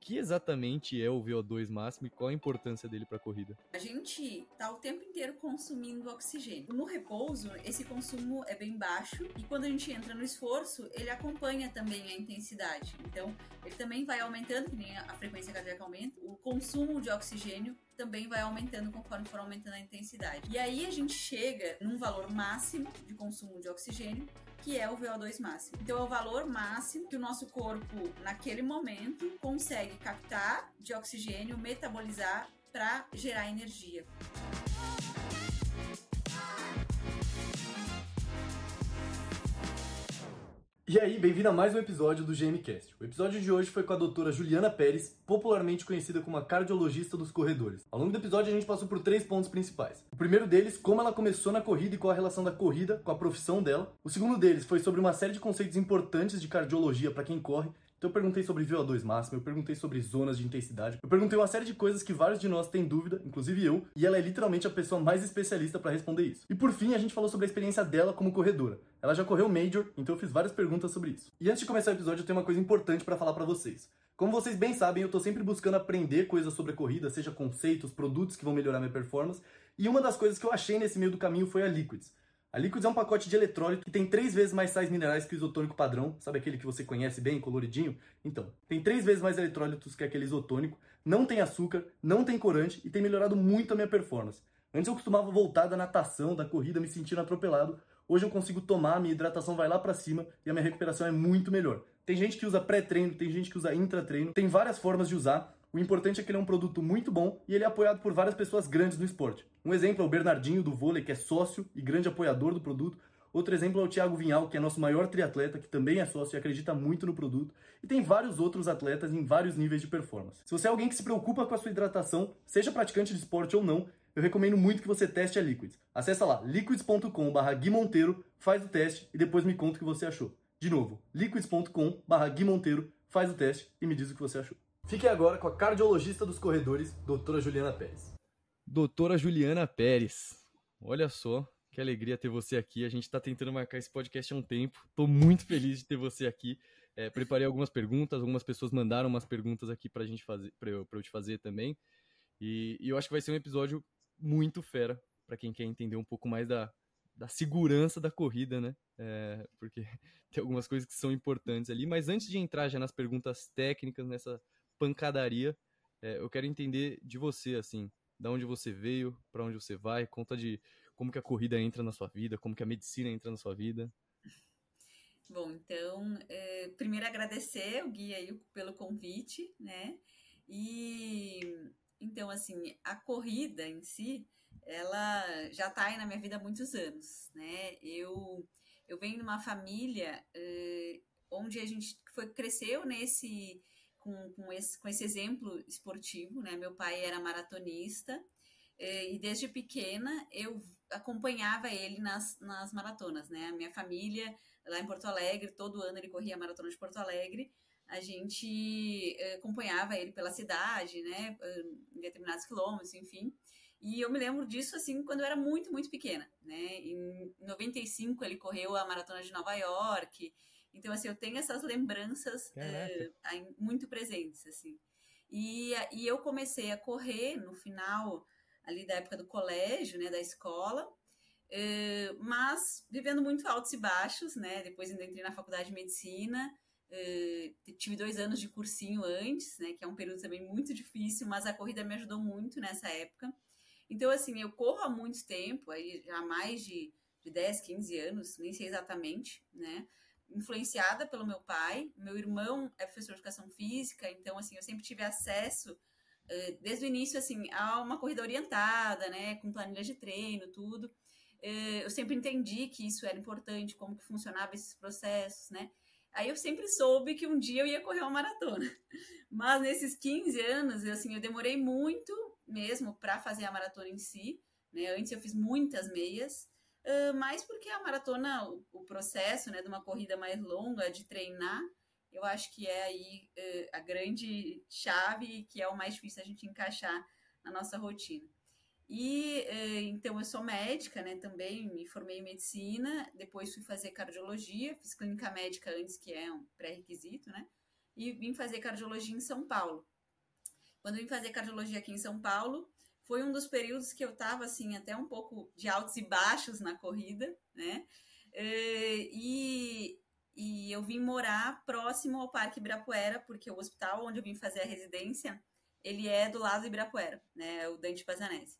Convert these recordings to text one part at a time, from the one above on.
que exatamente é o VO2 máximo e qual a importância dele para a corrida? A gente está o tempo inteiro consumindo oxigênio. No repouso, esse consumo é bem baixo e quando a gente entra no esforço, ele acompanha também a intensidade. Então, ele também vai aumentando, que nem a frequência cardíaca aumenta, o consumo de oxigênio também vai aumentando conforme for aumentando a intensidade. E aí a gente chega num valor máximo de consumo de oxigênio, que é o VO2 máximo. Então é o valor máximo que o nosso corpo, naquele momento, consegue captar de oxigênio, metabolizar para gerar energia. E aí, bem-vindo a mais um episódio do GMcast. O episódio de hoje foi com a doutora Juliana Pérez, popularmente conhecida como a cardiologista dos corredores. Ao longo do episódio, a gente passou por três pontos principais. O primeiro deles, como ela começou na corrida e qual a relação da corrida com a profissão dela. O segundo deles foi sobre uma série de conceitos importantes de cardiologia para quem corre. Então eu perguntei sobre VO2 máximo, eu perguntei sobre zonas de intensidade, eu perguntei uma série de coisas que vários de nós têm dúvida, inclusive eu, e ela é literalmente a pessoa mais especialista para responder isso. E por fim, a gente falou sobre a experiência dela como corredora. Ela já correu Major, então eu fiz várias perguntas sobre isso. E antes de começar o episódio, eu tenho uma coisa importante para falar para vocês. Como vocês bem sabem, eu tô sempre buscando aprender coisas sobre a corrida, seja conceitos, produtos que vão melhorar minha performance, e uma das coisas que eu achei nesse meio do caminho foi a Liquids. A Liquids é um pacote de eletrólito que tem três vezes mais sais minerais que o isotônico padrão, sabe aquele que você conhece bem, coloridinho? Então, tem três vezes mais eletrólitos que aquele isotônico, não tem açúcar, não tem corante e tem melhorado muito a minha performance. Antes eu costumava voltar da natação, da corrida, me sentindo atropelado. Hoje eu consigo tomar, minha hidratação vai lá para cima e a minha recuperação é muito melhor. Tem gente que usa pré-treino, tem gente que usa intra-treino, tem várias formas de usar. O importante é que ele é um produto muito bom e ele é apoiado por várias pessoas grandes no esporte. Um exemplo é o Bernardinho do vôlei, que é sócio e grande apoiador do produto. Outro exemplo é o Thiago Vinhal, que é nosso maior triatleta, que também é sócio e acredita muito no produto. E tem vários outros atletas em vários níveis de performance. Se você é alguém que se preocupa com a sua hidratação, seja praticante de esporte ou não, eu recomendo muito que você teste a Liquids. Acesse lá, liquids.com.br guimonteiro, faz o teste e depois me conta o que você achou. De novo, liquids.com.br guimonteiro, faz o teste e me diz o que você achou. Fique agora com a cardiologista dos corredores, doutora Juliana Pérez. Doutora Juliana Pérez, olha só que alegria ter você aqui. A gente está tentando marcar esse podcast há um tempo. Estou muito feliz de ter você aqui. É, preparei algumas perguntas, algumas pessoas mandaram umas perguntas aqui para gente fazer, para eu, eu, te fazer também. E, e eu acho que vai ser um episódio muito fera para quem quer entender um pouco mais da, da segurança da corrida, né? É, porque tem algumas coisas que são importantes ali. Mas antes de entrar já nas perguntas técnicas, nessa pancadaria. É, eu quero entender de você, assim, da onde você veio, para onde você vai, conta de como que a corrida entra na sua vida, como que a medicina entra na sua vida. Bom, então, é, primeiro agradecer o Gui aí pelo convite, né? E então, assim, a corrida em si, ela já está aí na minha vida há muitos anos, né? Eu, eu venho de uma família é, onde a gente foi, cresceu nesse com, com, esse, com esse exemplo esportivo, né? Meu pai era maratonista eh, e desde pequena eu acompanhava ele nas, nas maratonas, né? A minha família lá em Porto Alegre, todo ano ele corria a maratona de Porto Alegre, a gente eh, acompanhava ele pela cidade, né? Em determinados quilômetros, enfim. E eu me lembro disso assim quando eu era muito, muito pequena, né? Em 95 ele correu a maratona de Nova York. Então, assim, eu tenho essas lembranças é, muito presentes, assim. E, e eu comecei a correr no final ali da época do colégio, né, da escola, é, mas vivendo muito altos e baixos, né? Depois ainda entrei na faculdade de medicina, é, tive dois anos de cursinho antes, né? Que é um período também muito difícil, mas a corrida me ajudou muito nessa época. Então, assim, eu corro há muito tempo, aí já há mais de, de 10, 15 anos, nem sei exatamente, né? Influenciada pelo meu pai. Meu irmão é professor de educação física, então assim, eu sempre tive acesso uh, desde o início assim a uma corrida orientada, né, com planilha de treino, tudo. Uh, eu sempre entendi que isso era importante, como que funcionava esses processos, né? Aí eu sempre soube que um dia eu ia correr uma maratona. Mas nesses 15 anos, assim, eu demorei muito mesmo para fazer a maratona em si, né? Antes eu fiz muitas meias, uh, mais porque a maratona, o, o, processo né, de uma corrida mais longa, de treinar, eu acho que é aí uh, a grande chave que é o mais difícil a gente encaixar na nossa rotina. E uh, então eu sou médica, né? Também me formei em medicina, depois fui fazer cardiologia, fiz clínica médica antes, que é um pré-requisito, né? e vim fazer cardiologia em São Paulo. Quando eu vim fazer cardiologia aqui em São Paulo, foi um dos períodos que eu estava assim até um pouco de altos e baixos na corrida, né? Eh, e, e eu vim morar próximo ao Parque Ibirapuera, porque o hospital onde eu vim fazer a residência, ele é do lado do Ibirapuera, né? O Dante Pazanese.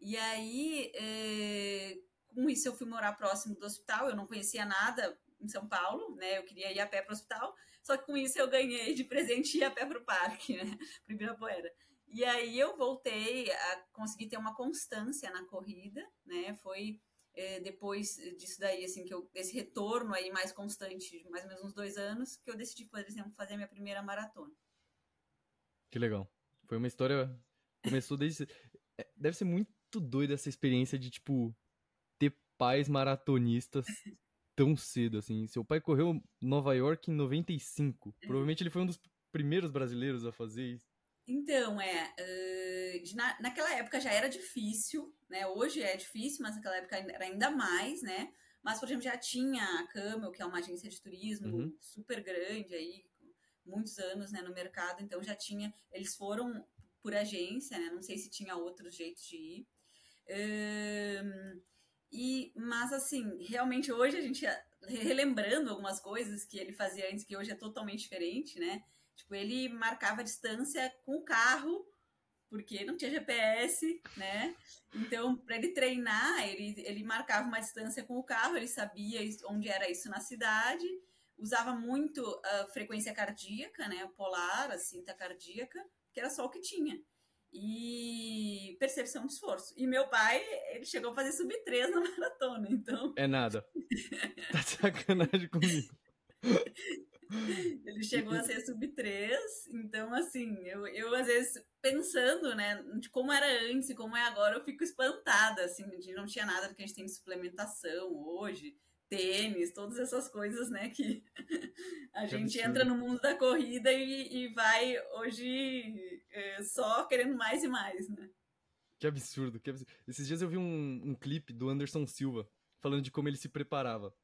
E aí, é, com isso, eu fui morar próximo do hospital. Eu não conhecia nada em São Paulo, né? Eu queria ir a pé para o hospital. Só que com isso eu ganhei de presente ir a pé para o parque, né? Para Ibirapuera. E aí eu voltei a conseguir ter uma constância na corrida, né? Foi é, depois disso daí, assim, que eu, esse retorno aí mais constante, mais ou menos uns dois anos, que eu decidi, por exemplo, fazer a minha primeira maratona. Que legal. Foi uma história. Começou desde. É, deve ser muito doida essa experiência de, tipo, ter pais maratonistas tão cedo, assim. Seu pai correu Nova York em 95. É. Provavelmente ele foi um dos primeiros brasileiros a fazer isso. Então, é. Uh, na, naquela época já era difícil, né? Hoje é difícil, mas naquela época era ainda mais, né? Mas, por exemplo, já tinha a Camel, que é uma agência de turismo uhum. super grande aí, muitos anos né, no mercado, então já tinha. Eles foram por agência, né? Não sei se tinha outros jeitos de ir. Um, e, mas assim, realmente hoje a gente relembrando algumas coisas que ele fazia antes, que hoje é totalmente diferente, né? Tipo, ele marcava a distância com o carro, porque não tinha GPS, né? Então, para ele treinar, ele, ele marcava uma distância com o carro, ele sabia onde era isso na cidade, usava muito a frequência cardíaca, né? O polar, a cinta cardíaca, que era só o que tinha e percepção de esforço. E meu pai, ele chegou a fazer sub 3 na maratona, então. É nada. tá de sacanagem comigo. Ele chegou a ser sub 3, então assim, eu, eu às vezes pensando, né, de como era antes e como é agora, eu fico espantada, assim, de não tinha nada do que a gente tem de suplementação hoje tênis, todas essas coisas, né? Que a gente absurdo. entra no mundo da corrida e, e vai hoje é, só querendo mais e mais, né? Que absurdo, que absurdo. Esses dias eu vi um, um clipe do Anderson Silva falando de como ele se preparava.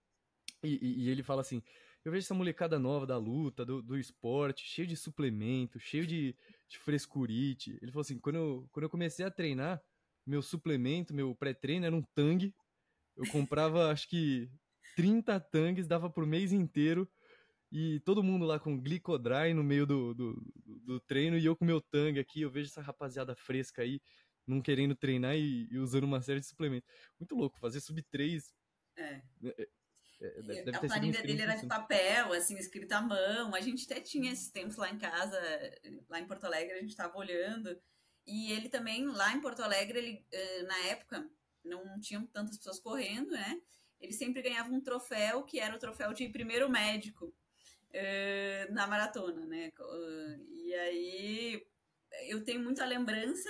E, e, e, ele fala assim: eu vejo essa molecada nova da luta, do, do esporte, cheio de suplemento, cheio de, de frescurite. Ele falou assim: quando eu, quando eu comecei a treinar, meu suplemento, meu pré-treino era um tangue. Eu comprava, acho que 30 tanques, dava pro mês inteiro. E todo mundo lá com glicodry no meio do, do, do treino. E eu com meu tangue aqui, eu vejo essa rapaziada fresca aí, não querendo treinar e, e usando uma série de suplementos. Muito louco, fazer sub 3. É. é. É, deve, a planilha dele era de papel, assim, escrita à mão. A gente até tinha esses tempos lá em casa, lá em Porto Alegre, a gente estava olhando. E ele também, lá em Porto Alegre, ele, na época, não tinham tantas pessoas correndo, né? ele sempre ganhava um troféu que era o troféu de primeiro médico na maratona, né? E aí eu tenho muita lembrança,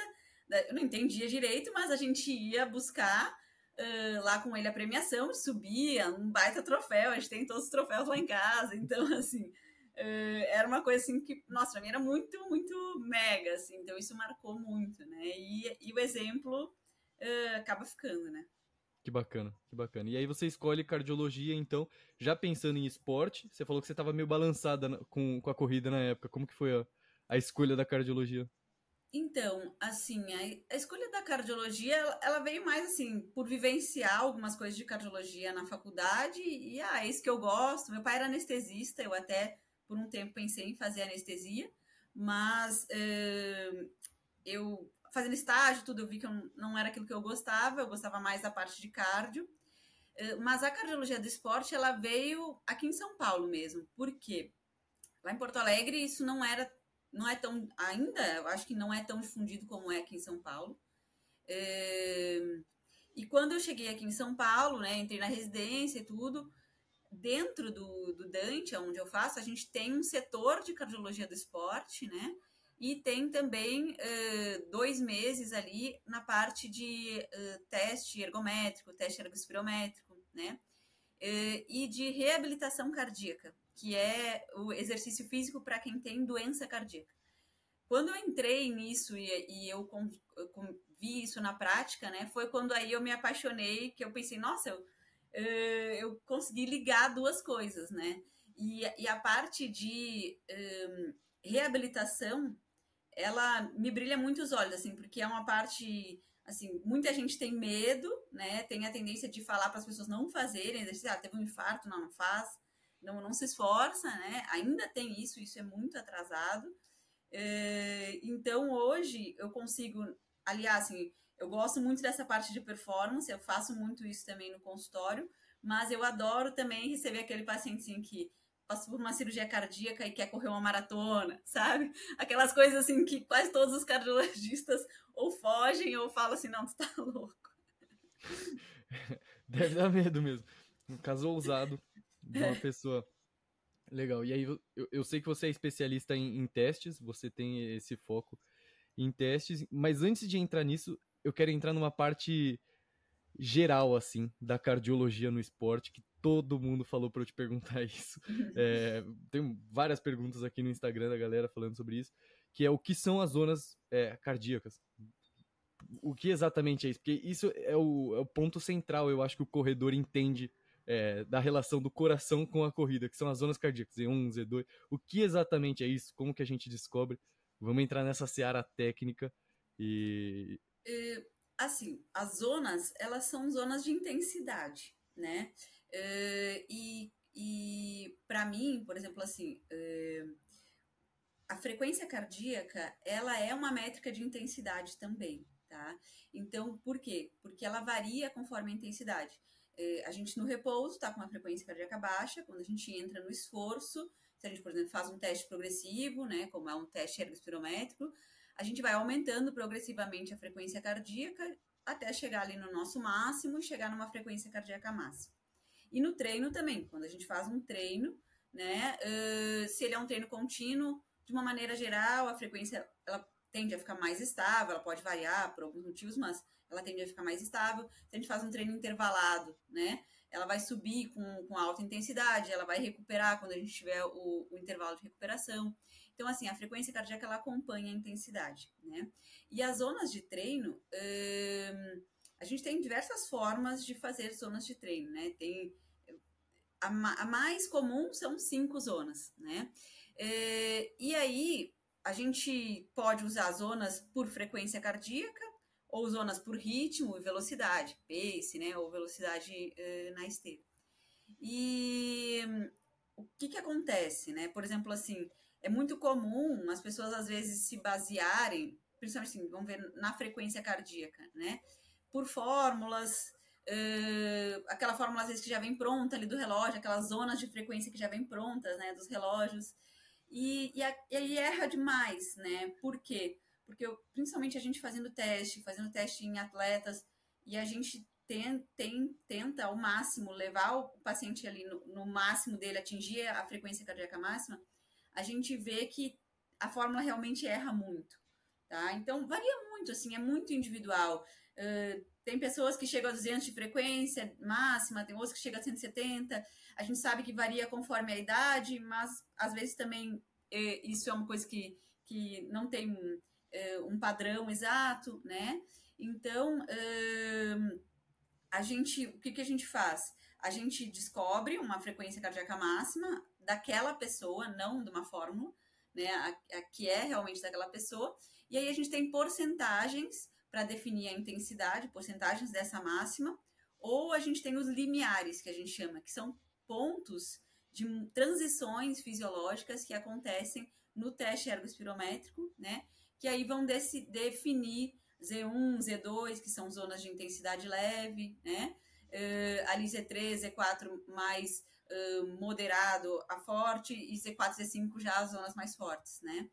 eu não entendia direito, mas a gente ia buscar uh, lá com ele a premiação, subia um baita troféu, a gente tem todos os troféus lá em casa, então assim. era uma coisa assim que, nossa, pra mim era muito, muito mega, assim, então isso marcou muito, né? E, e o exemplo acaba ficando, né? Que bacana, que bacana. E aí você escolhe cardiologia, então, já pensando em esporte, você falou que você estava meio balançada com, com a corrida na época. Como que foi a, a escolha da cardiologia? Então, assim, a, a escolha da cardiologia, ela, ela, veio mais, assim, por vivenciar algumas coisas de cardiologia na faculdade e, ah, é isso que eu gosto. Meu pai era anestesista, eu até, por um tempo, pensei em fazer anestesia, mas uh, eu fazendo estágio, tudo, eu vi que eu não era aquilo que eu gostava, eu gostava mais da parte de cardio. Eh, mas a cardiologia do esporte, ela veio aqui em São Paulo mesmo. Por quê? Lá em Porto Alegre, isso não era, não é tão, ainda, eu acho que não é tão difundido como é aqui em São Paulo. Eh, e quando eu cheguei aqui em São Paulo, né, entrei na residência e tudo, dentro do, do Dante, onde eu faço, a gente tem um setor de cardiologia do esporte, né? e tem também uh, dois meses ali na parte de uh, teste ergométrico, teste ergospirométrico, né? Uh, e de reabilitação cardíaca, que é o exercício físico para quem tem doença cardíaca. Quando eu entrei nisso e, e eu, com, eu com, vi isso na prática, né? Foi quando aí eu me apaixonei, que eu pensei, nossa, eu, eu consegui ligar duas coisas, né? E, e a parte de um, reabilitação, ela me brilha muito os olhos, assim, porque é uma parte assim, muita gente tem medo, né? Tem a tendência de falar para as pessoas não fazerem exercício, ah, teve um infarto, não, não faz, não, não se esforça, né? Ainda tem isso, isso é muito atrasado. É, então, hoje, eu consigo, aliás, assim, eu gosto muito dessa parte de performance, eu faço muito isso também no consultório, mas eu adoro também receber aquele pacientezinho que passou por uma cirurgia cardíaca e quer correr uma maratona, sabe? Aquelas coisas assim que quase todos os cardiologistas ou fogem ou falam assim, não, tu tá louco. Deve dar medo mesmo. Um caso ousado de uma pessoa. Legal. E aí, eu, eu sei que você é especialista em, em testes, você tem esse foco em testes, mas antes de entrar nisso, eu quero entrar numa parte geral, assim, da cardiologia no esporte, que todo mundo falou para eu te perguntar isso. É, tem várias perguntas aqui no Instagram da galera falando sobre isso, que é o que são as zonas é, cardíacas. O que exatamente é isso? Porque isso é o, é o ponto central, eu acho que o corredor entende é, da relação do coração com a corrida, que são as zonas cardíacas, Z1, Z2. O que exatamente é isso? Como que a gente descobre? Vamos entrar nessa seara técnica e... É, assim, as zonas, elas são zonas de intensidade, né? Uh, e e para mim, por exemplo, assim, uh, a frequência cardíaca, ela é uma métrica de intensidade também, tá? Então, por quê? Porque ela varia conforme a intensidade. Uh, a gente no repouso está com uma frequência cardíaca baixa, quando a gente entra no esforço, se a gente, por exemplo, faz um teste progressivo, né, como é um teste ergospirométrico, a gente vai aumentando progressivamente a frequência cardíaca até chegar ali no nosso máximo e chegar numa frequência cardíaca máxima. E no treino também, quando a gente faz um treino, né, uh, se ele é um treino contínuo, de uma maneira geral, a frequência ela tende a ficar mais estável, ela pode variar por alguns motivos, mas ela tende a ficar mais estável. Se a gente faz um treino intervalado, né, ela vai subir com, com alta intensidade, ela vai recuperar quando a gente tiver o, o intervalo de recuperação. Então, assim, a frequência cardíaca ela acompanha a intensidade, né? E as zonas de treino, hum, a gente tem diversas formas de fazer zonas de treino, né? Tem a, a mais comum são cinco zonas, né? É, e aí a gente pode usar zonas por frequência cardíaca ou zonas por ritmo e velocidade, pace, né? Ou velocidade uh, na esteira. E o que que acontece, né? Por exemplo, assim, é muito comum as pessoas às vezes se basearem, principalmente assim, vamos ver na frequência cardíaca, né? Por fórmulas, uh, aquela fórmula às vezes que já vem pronta ali do relógio, aquelas zonas de frequência que já vem prontas, né, dos relógios. E, e, e erra demais, né? Por quê? Porque eu, principalmente a gente fazendo teste, fazendo teste em atletas, e a gente tem, tem, tenta ao máximo levar o paciente ali no, no máximo dele, atingir a frequência cardíaca máxima, a gente vê que a fórmula realmente erra muito, tá? Então, varia muito, assim, é muito individual. Uh, tem pessoas que chegam a 200 de frequência máxima, tem outras que chegam a 170. A gente sabe que varia conforme a idade, mas às vezes também é, isso é uma coisa que, que não tem é, um padrão exato, né? Então, a gente, o que, que a gente faz? A gente descobre uma frequência cardíaca máxima, daquela pessoa, não de uma fórmula, né, a, a que é realmente daquela pessoa. E aí a gente tem porcentagens para definir a intensidade, porcentagens dessa máxima, ou a gente tem os limiares, que a gente chama, que são pontos de transições fisiológicas que acontecem no teste ergospirométrico, né? Que aí vão definir Z1, Z2, que são zonas de intensidade leve, né? Uh, ali Z3, Z4 mais moderado a forte e Z4 e Z5 já as zonas mais fortes, né?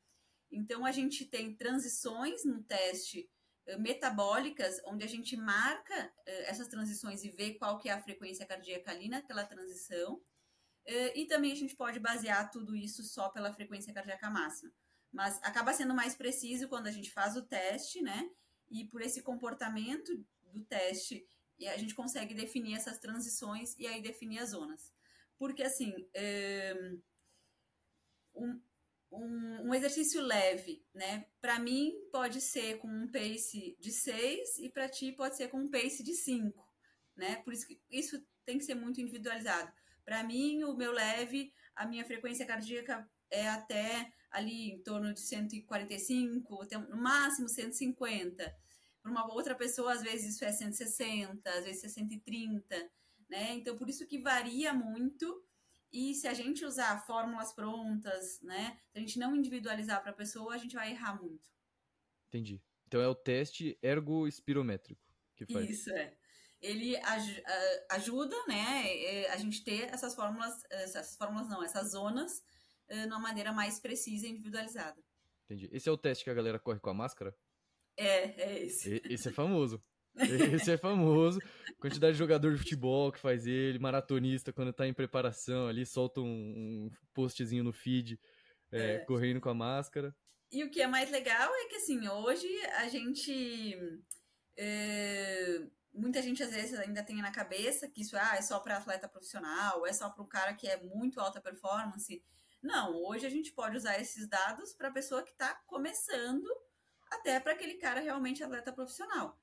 Então a gente tem transições no teste uh, metabólicas, onde a gente marca uh, essas transições e vê qual que é a frequência cardíaca ali naquela transição. e também a gente pode basear tudo isso só pela frequência cardíaca máxima. Mas acaba sendo mais preciso quando a gente faz o teste, né? E por esse comportamento do teste, a gente consegue definir essas transições e aí definir as zonas. Porque, assim, um, um, um exercício leve, né? Para mim, pode ser com um pace de 6 e para ti pode ser com um pace de 5, né? Por isso que isso tem que ser muito individualizado. Para mim, o meu leve, a minha frequência cardíaca é até ali em torno de 145, até no máximo 150. Para uma outra pessoa, às vezes isso é 160, às vezes é 130, né? Então, por isso que varia muito. E se a gente usar fórmulas prontas, né? Se a gente não individualizar para a pessoa, a gente vai errar muito. Entendi. Então é o teste ergospirométrico que faz. Isso é. Ele aj ajuda, né, é, a gente ter essas fórmulas, essas fórmulas não, essas zonas de uma maneira mais precisa e individualizada. Entendi. Esse é o teste que a galera corre com a máscara? É, é esse. Esse é famoso. Esse é famoso. Quantidade de jogador de futebol que faz ele, maratonista, quando tá em preparação ali, solta um, um postzinho no feed, é, é. correndo com a máscara. E o que é mais legal é que, assim, hoje a gente. É, muita gente às vezes ainda tem na cabeça que isso ah, é só para atleta profissional, é só para um cara que é muito alta performance. Não, hoje a gente pode usar esses dados para a pessoa que está começando, até para aquele cara realmente atleta profissional.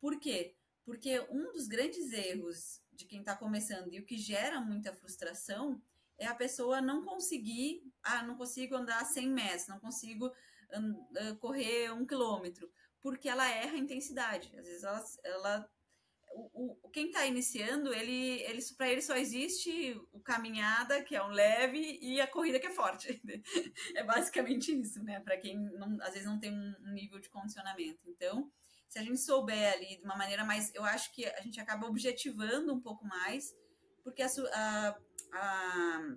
Por quê? Porque um dos grandes erros de quem está começando e o que gera muita frustração é a pessoa não conseguir, ah, não consigo andar 100 metros, não consigo uh, correr um quilômetro, porque ela erra a intensidade. Às vezes ela, ela o, o, quem está iniciando, ele, ele para ele só existe o caminhada, que é um leve, e a corrida que é forte. é basicamente isso, né? Para quem não, às vezes não tem um nível de condicionamento. Então, se a gente souber ali de uma maneira mais. Eu acho que a gente acaba objetivando um pouco mais, porque a, a, a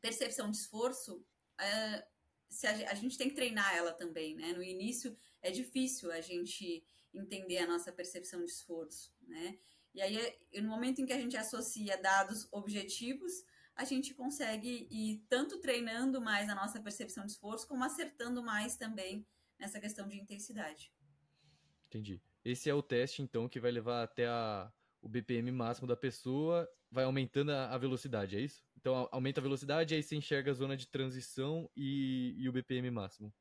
percepção de esforço, é, se a, a, gente tem que treinar ela também, né? No início é difícil a gente entender a nossa percepção de esforço, né? E aí, no momento em que a gente associa dados objetivos, a gente consegue ir tanto treinando mais a nossa percepção de esforço, como acertando mais também nessa questão de intensidade. Entendi. Esse é o teste, então, que vai levar até a, o BPM máximo da pessoa, vai aumentando a, velocidade, é isso? Então, aumenta a velocidade, aí você enxerga a zona de transição e, e o BPM máximo.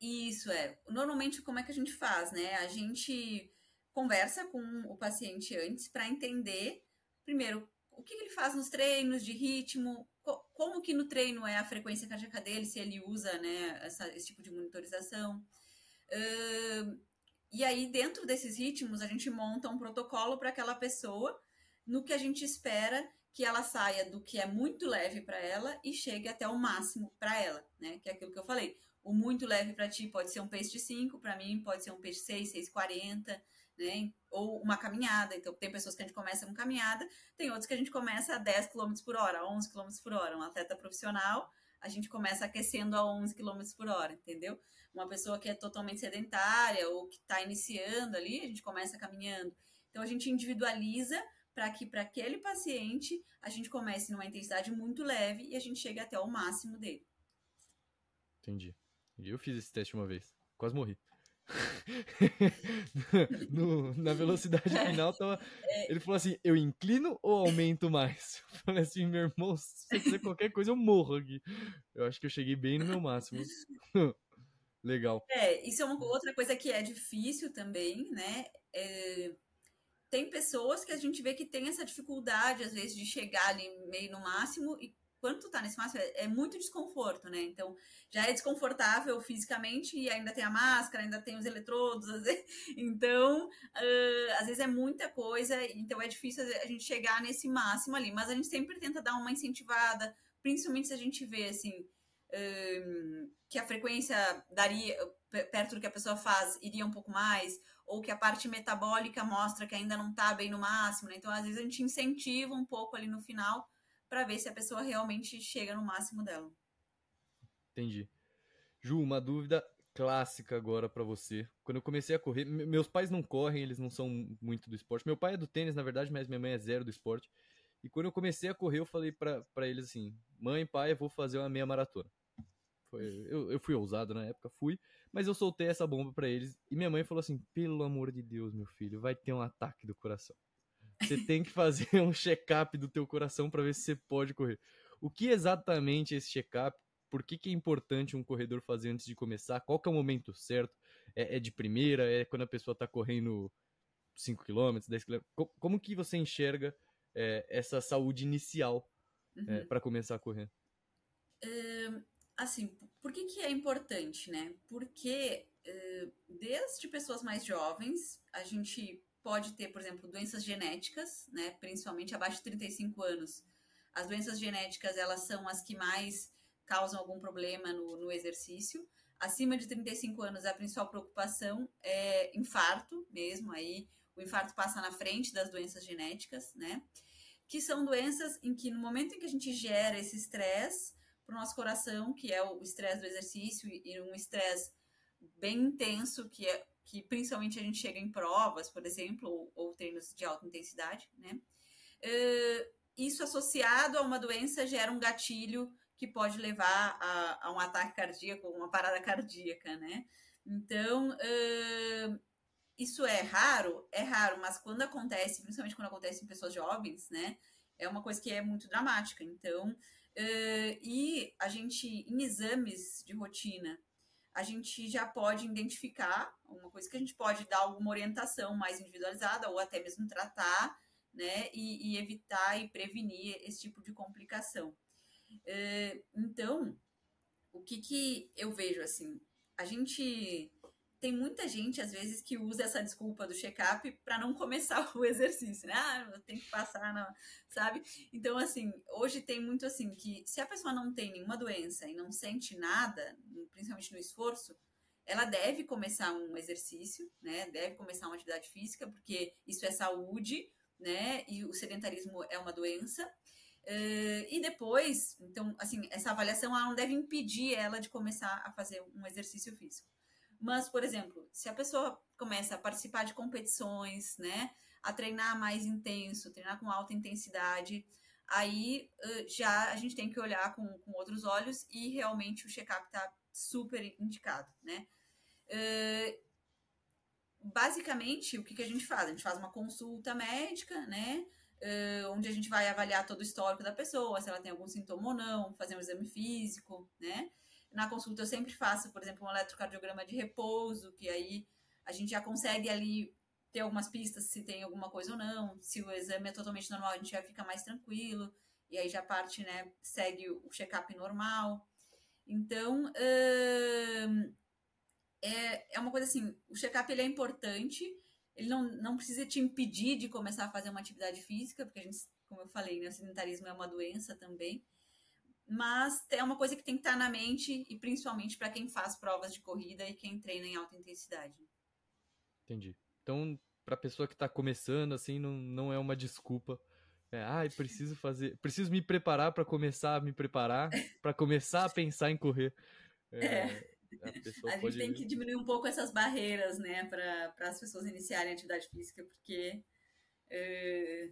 Isso é. Normalmente, como é que a gente faz, né? A gente conversa com o paciente antes para entender, primeiro, o que ele faz nos treinos de ritmo, como que no treino é a frequência cardíaca dele, se ele usa né, essa, esse tipo de monitorização. Uh, e aí, dentro desses ritmos, a gente monta um protocolo para aquela pessoa, no que a gente espera que ela saia do que é muito leve para ela e chegue até o máximo para ela, né? Que é aquilo que eu falei. O muito leve para ti pode ser um pace de 5, para mim pode ser um pace de 6, 6,40, né? Ou uma caminhada. Então, tem pessoas que a gente começa com caminhada, tem outros que a gente começa a 10 km por hora, 11 km por hora. Um atleta profissional, a gente começa aquecendo a 11 km por hora, entendeu? Uma pessoa que é totalmente sedentária ou que está iniciando ali, a gente começa caminhando. Então, a gente individualiza para que para aquele paciente a gente comece numa intensidade muito leve e a gente chegue até o máximo dele. Entendi. Eu fiz esse teste uma vez. Quase morri. no, na velocidade final, tava, é. ele falou assim: Eu inclino ou aumento mais? Eu falei assim: Meu irmão, se eu fizer qualquer coisa, eu morro aqui. Eu acho que eu cheguei bem no meu máximo. Legal. É, isso é uma outra coisa que é difícil também, né? É, tem pessoas que a gente vê que tem essa dificuldade, às vezes, de chegar ali meio no máximo e quando tu tá nesse máximo, é, é, muito desconforto, né? Então, já é desconfortável fisicamente e ainda tem a máscara, ainda tem os eletrodos, vezes, então, uh, às vezes é muita coisa, então é difícil a gente chegar nesse máximo ali, mas a gente sempre tenta dar uma incentivada, principalmente se a gente vê, assim, uh, que a frequência daria, perto do que a pessoa faz, iria um pouco mais, ou que a parte metabólica mostra que ainda não tá bem no máximo, né? Então, às vezes a gente incentiva um pouco ali no final, para ver se a pessoa realmente chega no máximo dela. Entendi. Ju, uma dúvida clássica agora para você. Quando eu comecei a correr, meus pais não correm, eles não são muito do esporte. Meu pai é do tênis, na verdade, mas minha mãe é zero do esporte. E quando eu comecei a correr, eu falei para eles assim: mãe, pai, eu vou fazer uma meia maratona. Foi, eu, eu fui ousado na época, fui, mas eu soltei essa bomba para eles. E minha mãe falou assim: pelo amor de Deus, meu filho, vai ter um ataque do coração. Você tem que fazer um check-up do teu coração para ver se você pode correr. O que exatamente é esse check-up? Por que, que é importante um corredor fazer antes de começar? Qual que é o momento certo? É, é de primeira? É quando a pessoa está correndo 5 km, 10 km? Como que você enxerga é, essa saúde inicial uhum. é, para começar a correr? Uh, assim, por que, que é importante, né? Porque uh, desde pessoas mais jovens, a gente pode ter, por exemplo, doenças genéticas, né? Principalmente abaixo de 35 anos. As doenças genéticas, elas são as que mais causam algum problema no, no exercício. Acima de 35 anos, a principal preocupação é infarto mesmo, aí o infarto passa na frente das doenças genéticas, né? Que são doenças em que no momento em que a gente gera esse estresse para o nosso coração, que é o estresse do exercício e um estresse bem intenso, que é que principalmente a gente chega em provas, por exemplo, ou, ou treinos de alta intensidade, né? Uh, isso associado a uma doença gera um gatilho que pode levar a, a um ataque cardíaco, uma parada cardíaca, né? Então, uh, isso é raro? É raro, mas quando acontece, principalmente quando acontece em pessoas jovens, né? É uma coisa que é muito dramática. Então, uh, e a gente, em exames de rotina, a gente já pode identificar uma coisa que a gente pode dar alguma orientação mais individualizada ou até mesmo tratar, né? E, e evitar e prevenir esse tipo de complicação. Uh, então, o que que eu vejo assim? A gente tem muita gente, às vezes, que usa essa desculpa do check-up para não começar o exercício, né? Ah, eu tenho que passar, sabe? Então, assim, hoje tem muito assim que se a pessoa não tem nenhuma doença e não sente nada, principalmente no esforço, ela deve começar um exercício, né? Deve começar uma atividade física, porque isso é saúde, né? E o sedentarismo é uma doença. Uh, e depois, então, assim, essa avaliação ela não deve impedir ela de começar a fazer um exercício físico. Mas, por exemplo, se a pessoa começa a participar de competições, né, a treinar mais intenso, treinar com alta intensidade, aí já a gente tem que olhar com, com outros olhos e realmente o check-up está super indicado, né? Uh, basicamente, o que, que a gente faz? A gente faz uma consulta médica, né? Uh, onde a gente vai avaliar todo o histórico da pessoa, se ela tem algum sintoma ou não, fazer um exame físico, né? Na consulta eu sempre faço, por exemplo, um eletrocardiograma de repouso, que aí a gente já consegue ali ter algumas pistas se tem alguma coisa ou não. Se o exame é totalmente normal, a gente já fica mais tranquilo. E aí já parte, né, segue o check-up normal. Então, hum, é, é uma coisa assim, o check-up ele é importante, ele não, não precisa te impedir de começar a fazer uma atividade física, porque a gente, como eu falei, né, o sedentarismo é uma doença também mas é uma coisa que tem que estar na mente e principalmente para quem faz provas de corrida e quem treina em alta intensidade. Entendi. Então, para a pessoa que está começando, assim, não, não é uma desculpa. É, ah, preciso fazer, preciso me preparar para começar a me preparar, para começar a pensar em correr. É, é. A, a gente tem que diminuir um pouco essas barreiras, né, para as pessoas iniciarem a atividade física, porque é,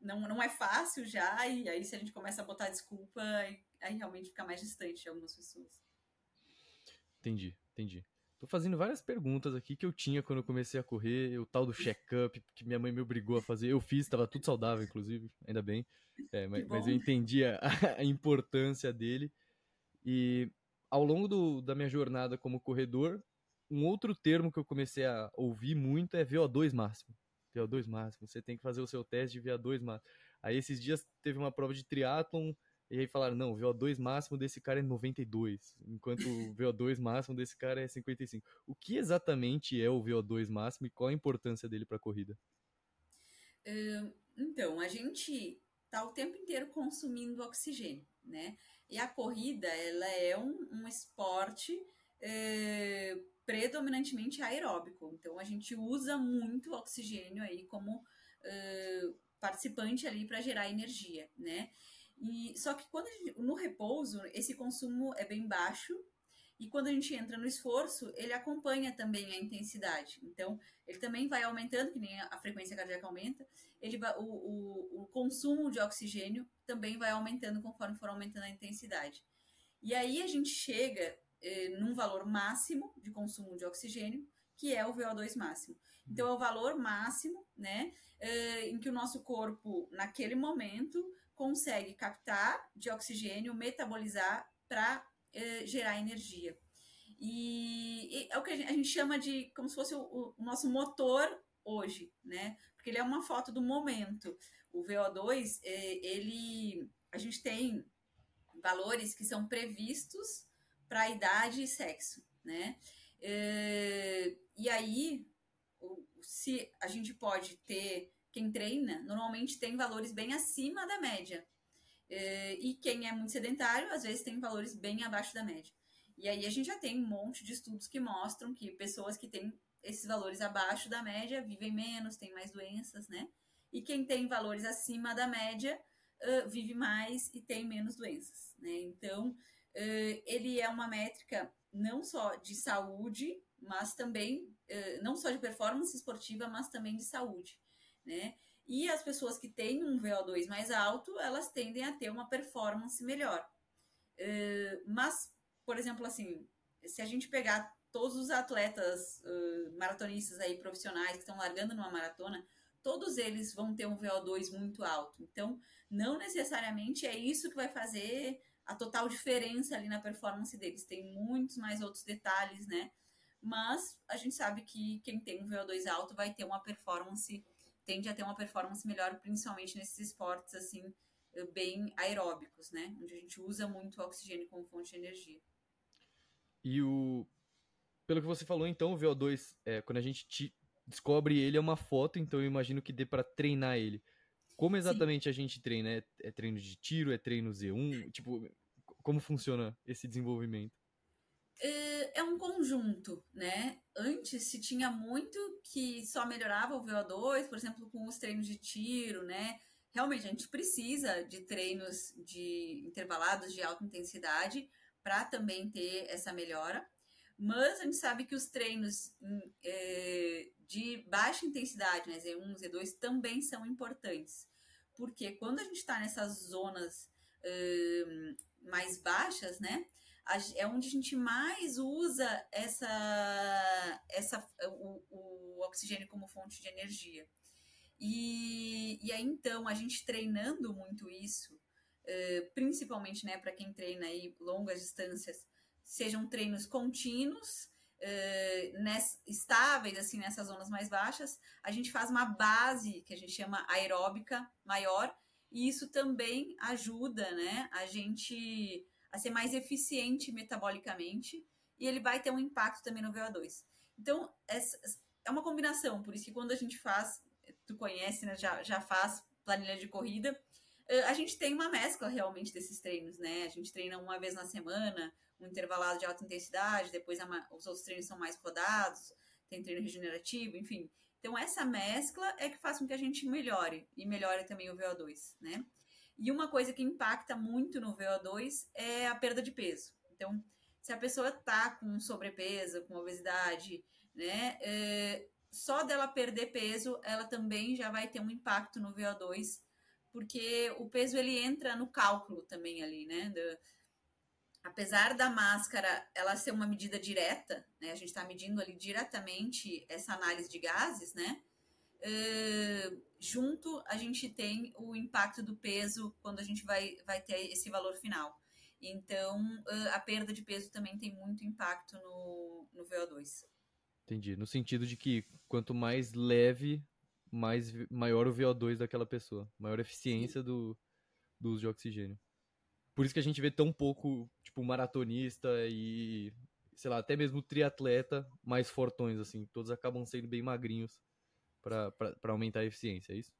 não, não é fácil já, e aí se a gente começa a botar desculpa, aí realmente fica mais distante de algumas pessoas. Entendi, entendi. Tô fazendo várias perguntas aqui que eu tinha quando eu comecei a correr, o tal do check-up, que minha mãe me obrigou a fazer. Eu fiz, estava tudo saudável, inclusive, ainda bem. É, mas, mas, eu entendi a, a, importância dele. E ao longo do, da minha jornada como corredor, um outro termo que eu comecei a ouvir muito é VO2 máximo. VO2 máximo, você tem que fazer o seu teste de VO2 máximo. Aí esses dias teve uma prova de triatlon e aí falaram, não, o VO2 máximo desse cara é 92, enquanto o VO2 máximo desse cara é 55. O que exatamente é o VO2 máximo e qual a importância dele para a corrida? então, a gente tá o tempo inteiro consumindo oxigênio, né? E a corrida, ela é um, um esporte é, predominantemente aeróbico. Então, a gente usa muito oxigênio aí como é, participante ali para gerar energia, né? E, só que quando gente, no repouso, esse consumo é bem baixo, e quando a gente entra no esforço, ele acompanha também a intensidade. Então, ele também vai aumentando, que nem a frequência cardíaca aumenta, ele o, o, o consumo de oxigênio também vai aumentando conforme for aumentando a intensidade. E aí a gente chega eh, num valor máximo de consumo de oxigênio, que é o VO2 máximo. Então, é o valor máximo, né, eh, em que o nosso corpo, naquele momento, consegue captar de oxigênio, metabolizar para eh, gerar energia. E, e, é o que a gente, chama de como se fosse o, o, nosso motor hoje, né? Porque ele é uma foto do momento. O VO2, eh, ele a gente tem valores que são previstos para idade e sexo, né? É, e aí, se a gente pode ter quem treina, normalmente tem valores bem acima da média. É, e quem é muito sedentário, às vezes tem valores bem abaixo da média. E aí a gente já tem um monte de estudos que mostram que pessoas que têm esses valores abaixo da média vivem menos, têm mais doenças, né? E quem tem valores acima da média vive mais e tem menos doenças, né? Então, ele é uma métrica não só de saúde, mas também, não só de performance esportiva, mas também de saúde, né? E as pessoas que têm um VO2 mais alto, elas tendem a ter uma performance melhor. mas, por exemplo, assim, se a gente pegar todos os atletas maratonistas aí profissionais que estão largando numa maratona, todos eles vão ter um VO2 muito alto. Então, não necessariamente é isso que vai fazer a total diferença ali na performance deles. Tem muitos mais outros detalhes, né? Mas a gente sabe que quem tem um VO2 alto vai ter uma performance, tende a ter uma performance melhor, principalmente nesses esportes assim, bem aeróbicos, né? Onde a gente usa muito o oxigênio como fonte de energia. E o. Pelo que você falou, então, o VO2, é, quando a gente te... descobre ele, é uma foto, então eu imagino que dê para treinar ele. Como exatamente Sim. a gente treina? É, é, treino de tiro? É treino Z1? Tipo, como funciona esse desenvolvimento? É, é um conjunto, né? Antes se tinha muito que só melhorava o VO2, por exemplo, com os treinos de tiro, né? Realmente a gente precisa de treinos de intervalados de alta intensidade para também ter essa melhora. Mas a gente sabe que os treinos é, de baixa intensidade, né, Z1, Z2, também são importantes. Porque quando a gente está nessas zonas uh, mais baixas, né, é onde a gente mais usa essa, essa, o, o oxigênio como fonte de energia. E, e aí, então, a gente treinando muito isso, uh, principalmente né, para quem treina aí longas distâncias, sejam treinos contínuos, uh, estáveis, assim, nessas zonas mais baixas, a gente faz uma base que a gente chama aeróbica maior, e isso também ajuda, né, a gente a ser mais eficiente metabolicamente, e ele vai ter um impacto também no VO2. Então, é uma combinação, por isso que quando a gente faz, tu conhece, né, já, já faz planilha de corrida, a gente tem uma mescla realmente desses treinos, né? A gente treina uma vez na semana, um intervalado de alta intensidade, depois os outros treinos são mais rodados, tem treino regenerativo, enfim. Então, essa mescla é que faz com que a gente melhore, e melhore também o VO2, né? E uma coisa que impacta muito no VO2 é a perda de peso. Então, se a pessoa tá com sobrepeso, com obesidade, né, é, só dela perder peso, ela também já vai ter um impacto no VO2, porque o peso ele entra no cálculo também ali, né, do, apesar da máscara ela ser uma medida direta, né, a gente está medindo ali diretamente essa análise de gases, né? Uh, junto a gente tem o impacto do peso quando a gente vai, vai ter esse valor final. Então, uh, a perda de peso também tem muito impacto no, no VO2. Entendi. No sentido de que quanto mais leve, mais maior o VO2 daquela pessoa, maior eficiência do, do uso de oxigênio. Por isso que a gente vê tão pouco, tipo, maratonista e, sei lá, até mesmo triatleta mais fortões, assim. Todos acabam sendo bem magrinhos para aumentar a eficiência, é isso?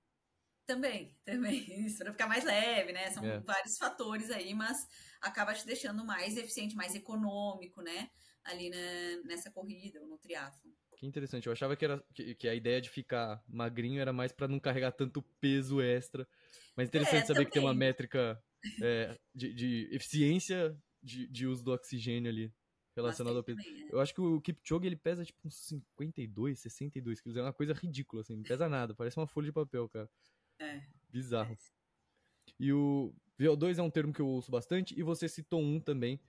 Também, também. Isso, para ficar mais leve, né? São é. vários fatores aí, mas acaba te deixando mais eficiente, mais econômico, né? Ali na, nessa corrida ou no triatlo. Que interessante. Eu achava que, era, que, que a ideia de ficar magrinho era mais para não carregar tanto peso extra. Mas interessante é, saber também. que tem uma métrica é, de, de, eficiência de, de, uso do oxigênio ali relacionado ao peso. Também, é. Eu acho que o Kipchoge ele pesa tipo uns 52, 62 quilos. É uma coisa ridícula, assim. Não pesa nada. Parece uma folha de papel, cara. É. Bizarro. E o VO2 é um termo que eu ouço bastante. E você citou um também,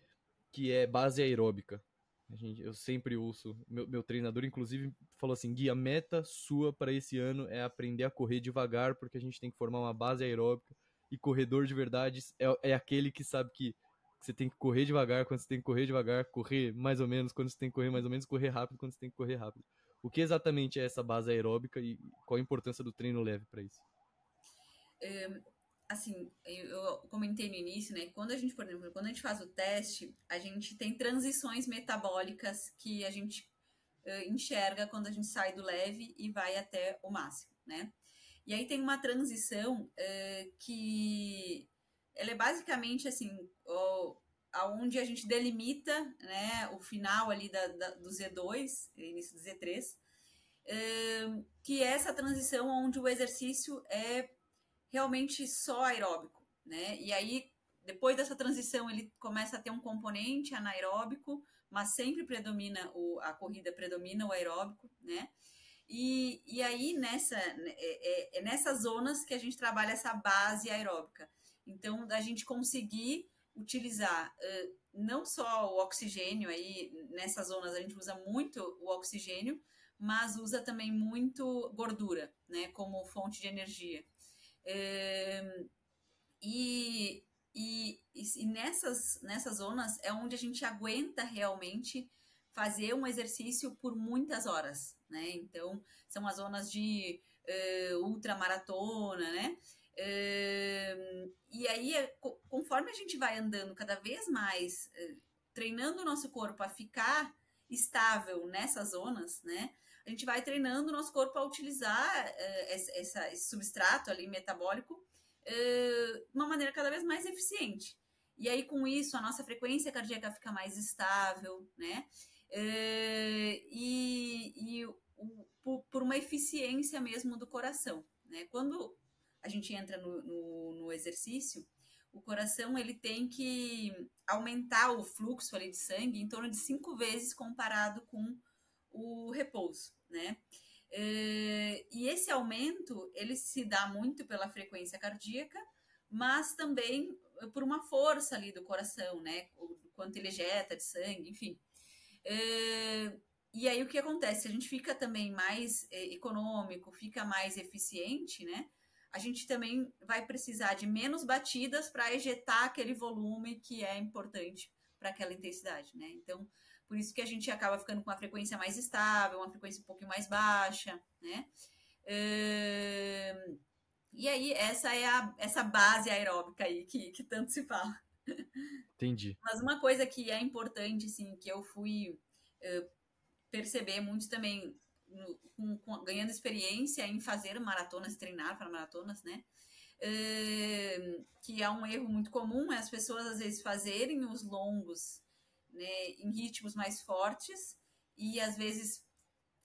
que é base aeróbica. Gente, eu sempre ouço. Meu, meu treinador, inclusive, falou assim: Gui, a meta sua para esse ano é aprender a correr devagar, porque a gente tem que formar uma base aeróbica e corredor de verdade é, é aquele que sabe que você tem que correr devagar quando você tem que correr devagar, correr mais ou menos quando você tem que correr mais ou menos, correr rápido quando você tem que correr rápido. O que exatamente é essa base aeróbica e qual a importância do treino leve para isso? É, assim, eu comentei no início, né? Quando a gente, por exemplo, quando a gente faz o teste, a gente tem transições metabólicas que a gente enxerga quando a gente sai do leve e vai até o máximo, né? E aí tem uma transição que ela é basicamente assim, o, aonde a gente delimita, né, o final ali da, da do Z2, início do Z3, uh, que é essa transição onde o exercício é realmente só aeróbico, né? E aí, depois dessa transição, ele começa a ter um componente anaeróbico, mas sempre predomina o, a corrida predomina o aeróbico, né? E, e aí, nessa, é, é, é nessas zonas que a gente trabalha essa base aeróbica. Então, a gente conseguir utilizar uh, não só o oxigênio aí, nessas zonas a gente usa muito o oxigênio, mas usa também muito gordura, né, como fonte de energia. É, e, e, e nessas, nessas zonas é onde a gente aguenta realmente fazer um exercício por muitas horas, né? Então, são as zonas de uh, ultramaratona, né? E aí, conforme a gente vai andando cada vez mais, uh, treinando o nosso corpo a ficar estável nessas zonas, né? a gente vai treinando o nosso corpo a utilizar uh, essa, esse substrato ali metabólico de uma maneira cada vez mais eficiente. E aí, com isso, a nossa frequência cardíaca fica mais estável, né? E, e por, uma eficiência mesmo do coração, né? Quando a gente entra no, no, no exercício, o coração ele tem que aumentar o fluxo ali de sangue em torno de cinco vezes comparado com o repouso né? É, e esse aumento, ele se dá muito pela frequência cardíaca, mas também por uma força ali do coração, né? O quanto ele ejeta de sangue, enfim. É, e aí o que acontece? A gente fica também mais é, econômico, fica mais eficiente, né? A gente também vai precisar de menos batidas para ejetar aquele volume que é importante para aquela intensidade, né? Então, por isso que a gente acaba ficando com uma frequência mais estável, uma frequência um pouquinho mais baixa, né? Uh, e aí, essa é a, essa base aeróbica aí que, que tanto se fala. Entendi. Mas uma coisa que é importante, assim, que eu fui uh, perceber muito também, com, com, ganhando experiência em fazer maratonas, treinar para maratonas, né? Uh, que é um erro muito comum, é as pessoas às vezes fazerem os longos né, em ritmos mais fortes e às vezes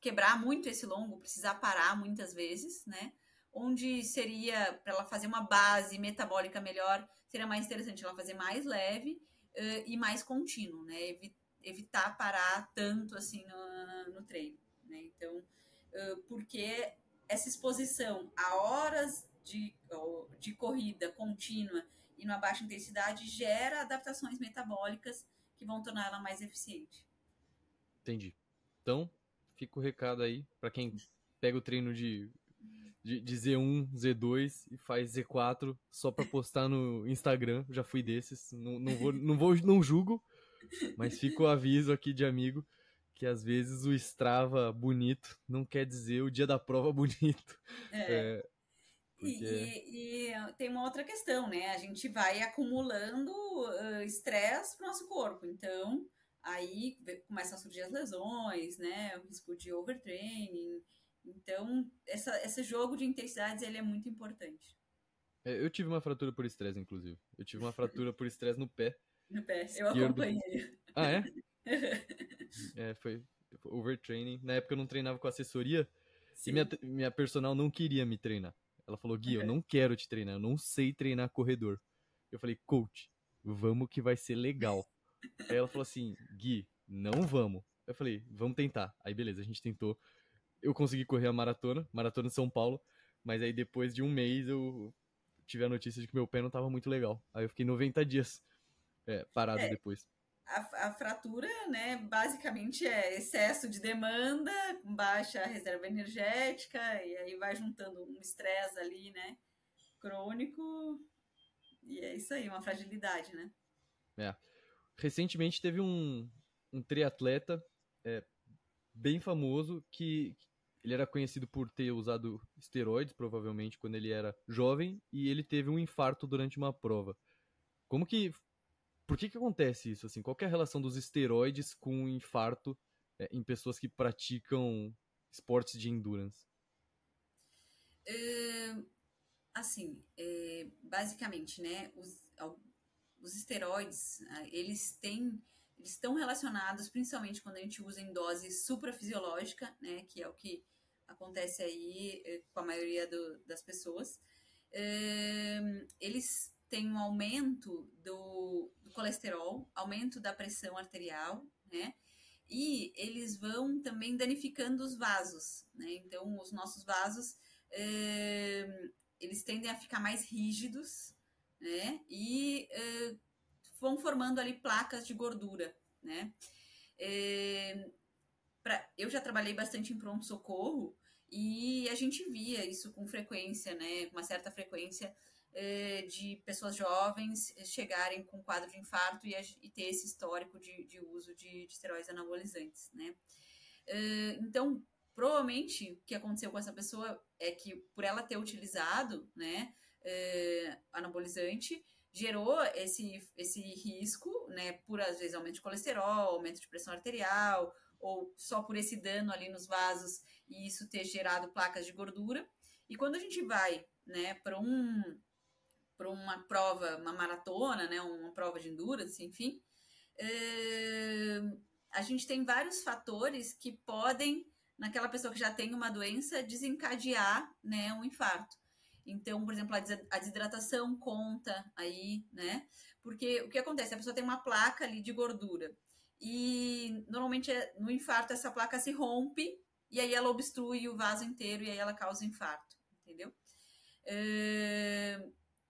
quebrar muito esse longo, precisar parar muitas vezes, né? Onde seria para ela fazer uma base metabólica melhor, seria mais interessante ela fazer mais leve uh, e mais contínuo, né? Evi evitar parar tanto assim no, no treino, né? Então, porque essa exposição a horas de, de corrida contínua e numa baixa intensidade gera adaptações metabólicas que vão tornar ela mais eficiente. Entendi. Então, fica o recado aí para quem pega o treino de, de, de, Z1, Z2 e faz Z4 só para postar no Instagram. Já fui desses. Não, não, vou, não vou, não julgo, mas fica o aviso aqui de amigo que às vezes o Strava bonito não quer dizer o dia da prova bonito. É. é porque... E, e, tem uma outra questão, né? A gente vai acumulando estresse uh, para o nosso corpo. Então, aí começam a surgir as lesões, né? O risco de overtraining. Então, essa, esse jogo de intensidades ele é muito importante. É, eu tive uma fratura por estresse, inclusive. Eu tive uma fratura por estresse no pé. No pé, eu acompanhei. Ah, é? é, foi overtraining. Na época eu não treinava com assessoria Sim. e minha, minha personal não queria me treinar. Ela falou, Gui, eu não quero te treinar, eu não sei treinar corredor. Eu falei, coach, vamos que vai ser legal. Aí ela falou assim, Gui, não vamos. Eu falei, vamos tentar. Aí beleza, a gente tentou. Eu consegui correr a maratona, maratona de São Paulo, mas aí depois de um mês eu tive a notícia de que meu pé não tava muito legal. Aí eu fiquei 90 dias é, parado é, depois a, a, fratura, né, basicamente é excesso de demanda, baixa reserva energética, e aí vai juntando um estresse ali, né, crônico, e é isso aí, uma fragilidade, né. É. Recentemente teve um, um triatleta é, bem famoso que ele era conhecido por ter usado esteroides, provavelmente, quando ele era jovem, e ele teve um infarto durante uma prova. Como que. Por que que acontece isso? Assim, qual é a relação dos esteroides com o infarto é, em pessoas que praticam esportes de endurance? Uh, assim, é, basicamente, né, os, os esteroides, ah, eles têm, eles estão relacionados principalmente quando a gente usa em dose suprafisiológica, né, que é o que acontece aí eh, com a maioria do, das pessoas. É, eles têm um aumento do, do colesterol, aumento da pressão arterial, né, e eles vão também danificando os vasos, né? Então, os nossos vasos é, eles tendem a ficar mais rígidos, né? E é, vão formando ali placas de gordura, né? É, pra, eu já trabalhei bastante em pronto-socorro e a gente via isso com frequência, né? Com uma certa frequência de pessoas jovens chegarem com quadro de infarto e, ter esse histórico de, de uso de, de esteroides anabolizantes, né? É, então, provavelmente o que aconteceu com essa pessoa é que por ela ter utilizado, né, é, anabolizante, gerou esse, esse risco, né, por às vezes aumento de colesterol, aumento de pressão arterial, ou só por esse dano ali nos vasos e isso ter gerado placas de gordura. E quando a gente vai, né, para um para uma prova, uma maratona, né, uma prova de endurance, enfim, é, a gente tem vários fatores que podem naquela pessoa que já tem uma doença desencadear, né, um infarto. Então, por exemplo, a desidratação conta aí, né? Porque o que acontece? A pessoa tem uma placa ali de gordura e normalmente é, no infarto essa placa se rompe e aí ela obstrui o vaso inteiro e aí ela causa infarto, entendeu?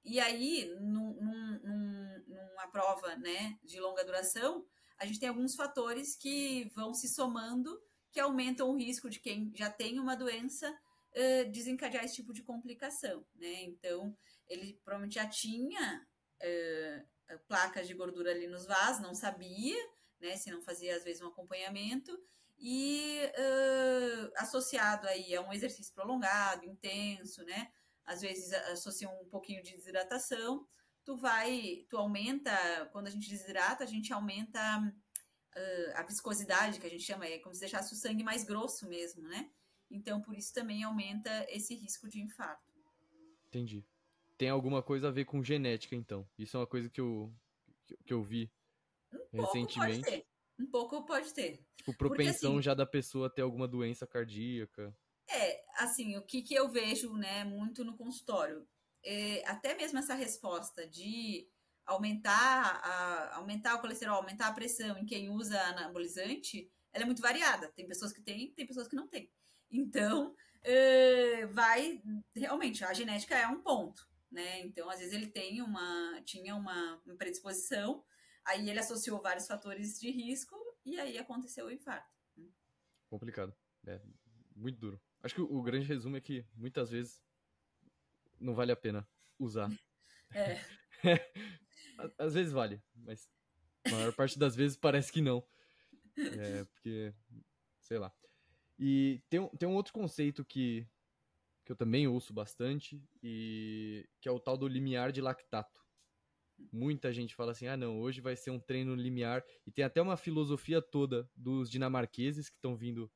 E aí, num, num, numa prova né, de longa duração, a gente tem alguns fatores que vão se somando que aumentam o risco de quem já tem uma doença uh, desencadear esse tipo de complicação, né? Então, ele provavelmente já tinha uh, placas de gordura ali nos vasos, não sabia, né? Se não fazia, às vezes, um acompanhamento, e uh, associado aí a um exercício prolongado, intenso, né? Às vezes associa um pouquinho de desidratação, tu vai, tu aumenta, quando a gente desidrata, a gente aumenta uh, a viscosidade, que a gente chama, é como se deixasse o sangue mais grosso mesmo, né? Então, por isso também aumenta esse risco de infarto. Entendi. Tem alguma coisa a ver com genética, então. Isso é uma coisa que eu, que eu vi um recentemente. Pode ter. Um pouco pode ter. Tipo, propensão Porque, assim, já da pessoa ter alguma doença cardíaca. É, assim, o que, que eu vejo, né, muito no consultório. É, até mesmo essa resposta de aumentar, a, aumentar o colesterol, aumentar a pressão em quem usa anabolizante, ela é muito variada. Tem pessoas que têm, tem pessoas que não têm. Então, uh, vai realmente a genética é um ponto, né? Então, às vezes ele tem uma tinha uma, uma predisposição, aí ele associou vários fatores de risco e aí aconteceu o infarto. Complicado, é muito duro. Acho que o, o grande resumo é que muitas vezes não vale a pena usar. É. Às vezes vale, mas a maior parte das vezes parece que não. É, porque, sei lá. E tem, um, tem um outro conceito que, que eu também ouço bastante, e que é o tal do limiar de lactato. Muita gente fala assim: ah, não, hoje vai ser um treino limiar. E tem até uma filosofia toda dos dinamarqueses que estão vindo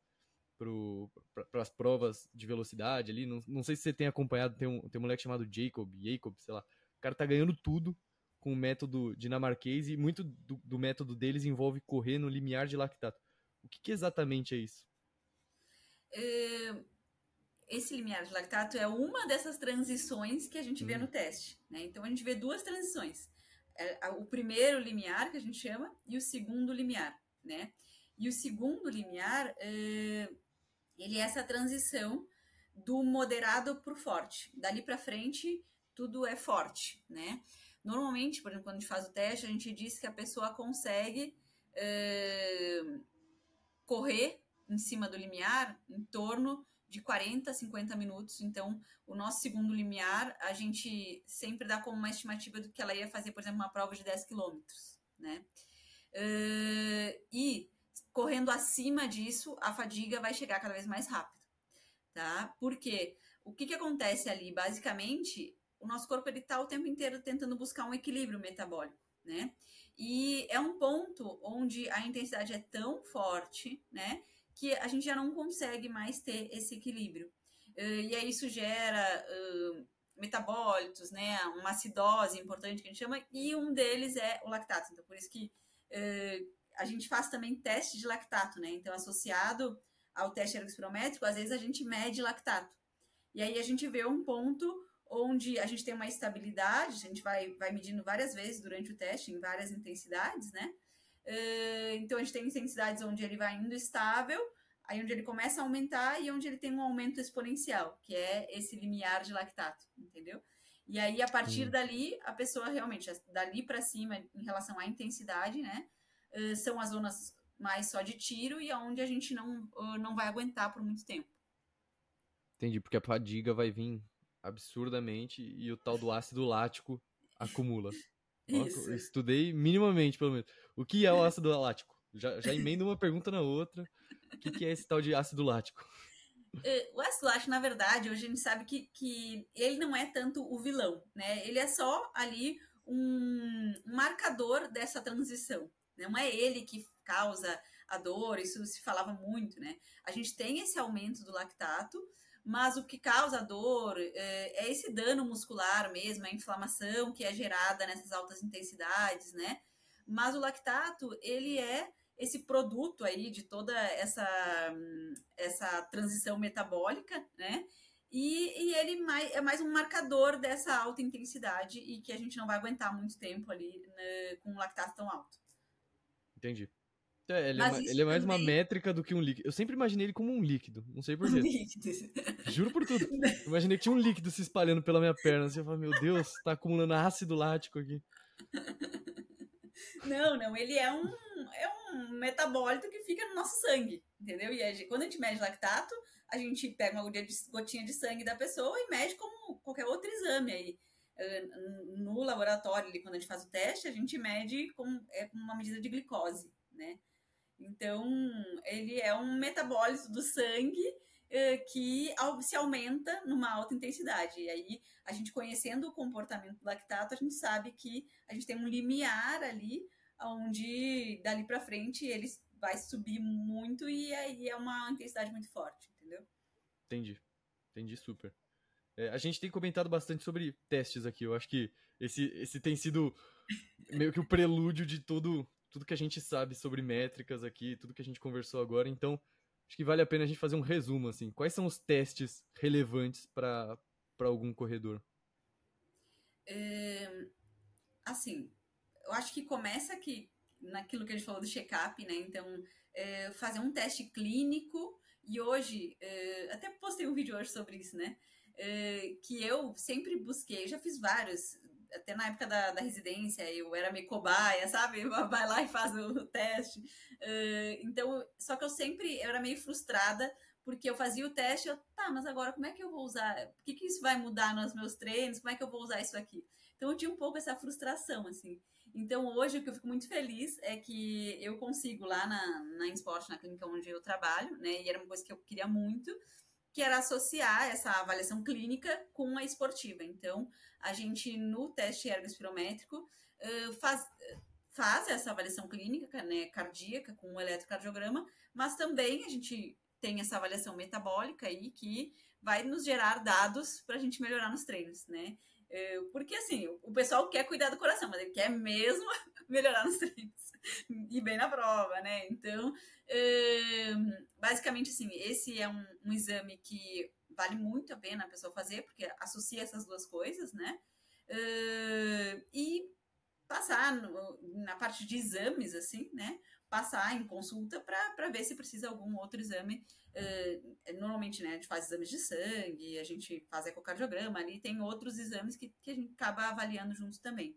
para as provas de velocidade ali. Não, não sei se você tem acompanhado, tem um, tem um moleque chamado Jacob, Jacob, sei lá. O cara tá ganhando tudo com o método dinamarquês e muito do, do método deles envolve correr no limiar de lactato. O que, que exatamente é isso? É, esse limiar de lactato é uma dessas transições que a gente vê hum. no teste. Né? Então a gente vê duas transições. É, o primeiro limiar, que a gente chama, e o segundo limiar. Né? E o segundo limiar, é, ele é essa transição do moderado para o forte. Dali para frente, tudo é forte, né? Normalmente, por exemplo, quando a gente faz o teste, a gente diz que a pessoa consegue é, correr em cima do limiar em torno de 40 a 50 minutos. Então, o nosso segundo limiar, a gente sempre dá como uma estimativa do que ela ia fazer, por exemplo, uma prova de 10 quilômetros, né? Correndo acima disso, a fadiga vai chegar cada vez mais rápido. tá? Porque o que, que acontece ali? Basicamente, o nosso corpo ele está o tempo inteiro tentando buscar um equilíbrio metabólico, né? E é um ponto onde a intensidade é tão forte, né? Que a gente já não consegue mais ter esse equilíbrio. Uh, e aí isso gera uh, metabólitos, né? Uma acidose importante que a gente chama, e um deles é o lactato. Então, por isso que uh, a gente faz também teste de lactato, né? Então, associado ao teste ergospirométrico, às vezes a gente mede lactato. E aí a gente vê um ponto onde a gente tem uma estabilidade, a gente vai, vai medindo várias vezes durante o teste, em várias intensidades, né? Então a gente tem intensidades onde ele vai indo estável, aí onde ele começa a aumentar e onde ele tem um aumento exponencial, que é esse limiar de lactato, entendeu? E aí, a partir hum. dali, a pessoa realmente, dali para cima, em relação à intensidade, né? Uh, são as zonas mais só de tiro e aonde a gente não, uh, não vai aguentar por muito tempo. Entendi, porque a fadiga vai vir absurdamente e o tal do ácido lático acumula. Isso. estudei minimamente, pelo menos. O que é o ácido lático? Já, já emendo uma pergunta na outra. O que, que é esse tal de ácido lático? É, o ácido lático, na verdade, hoje a gente sabe que, que ele não é tanto o vilão, né? Ele é só ali um marcador dessa transição. Não é ele que causa a dor, isso se falava muito, né? A gente tem esse aumento do lactato, mas o que causa dor é, é, esse dano muscular mesmo, a inflamação que é gerada nessas altas intensidades, né? Mas o lactato, ele é esse produto aí de toda essa, essa transição metabólica, né? E, e ele mais, é mais um marcador dessa alta intensidade e que a gente não vai aguentar muito tempo ali né, com um lactato tão alto. Entendi. É, ele, é, ele é, mais também... uma métrica do que um líquido. Eu sempre imaginei ele como um líquido, não sei porquê. Um líquido. Juro por tudo. Eu imaginei que tinha um líquido se espalhando pela minha perna. Assim, eu falei, meu Deus, tá acumulando ácido lático aqui. Não, não, ele é um, é um metabólito que fica no nosso sangue, entendeu? E a quando a gente mede lactato, a gente pega uma gotinha de sangue da pessoa e mede como qualquer outro exame aí. No laboratório, quando a gente faz o teste, a gente mede com, é, uma medida de glicose, né? Então, ele é um metabólito do sangue eh, que se aumenta numa alta intensidade. E aí, a gente conhecendo o comportamento do lactato, a gente sabe que a gente tem um limiar ali, onde dali para frente ele vai subir muito e aí é uma intensidade muito forte, entendeu? Entendi. Entendi super. É, a gente tem comentado bastante sobre testes aqui. Eu acho que esse, esse tem sido meio que o prelúdio de todo, tudo que a gente sabe sobre métricas aqui, tudo que a gente conversou agora. Então, acho que vale a pena a gente fazer um resumo, assim. Quais são os testes relevantes para algum corredor? É, assim, eu acho que começa aqui naquilo que a gente falou do check-up, né? Então, é, fazer um teste clínico. E hoje, é, até postei um vídeo hoje sobre isso, né? É, que eu sempre busquei, já fiz vários, até na época da, da residência, eu era meio cobaia, sabe? Vai lá e faz o teste. Uh, então, só que eu sempre eu era meio frustrada, porque eu fazia o teste, eu, tá, mas agora como é que eu vou usar? O que, que isso vai mudar nos meus treinos? Como é que eu vou usar isso aqui? Então, eu tinha um pouco essa frustração, assim. Então, hoje, o que eu fico muito feliz é que eu consigo lá na, na na clínica onde eu trabalho, né? E era uma coisa que eu queria muito, que era associar essa avaliação clínica com a esportiva. Então, a gente, no teste ergospirométrico, faz, faz essa avaliação clínica, né, cardíaca, com o eletrocardiograma, mas também a gente tem essa avaliação metabólica aí que vai nos gerar dados para a gente melhorar nos treinos, né? Porque assim, o pessoal quer cuidar do coração, mas ele quer mesmo melhorar nos treinos e bem na prova, né? Então, basicamente, assim, esse é um, um, exame que vale muito a pena a pessoa fazer, porque associa essas duas coisas, né? e passar no, na parte de exames, assim, né? Passar em consulta para ver se precisa algum outro exame. Uh, normalmente, né, a gente faz exames de sangue, a gente faz ecocardiograma, ali tem outros exames que, que a gente acaba avaliando juntos também.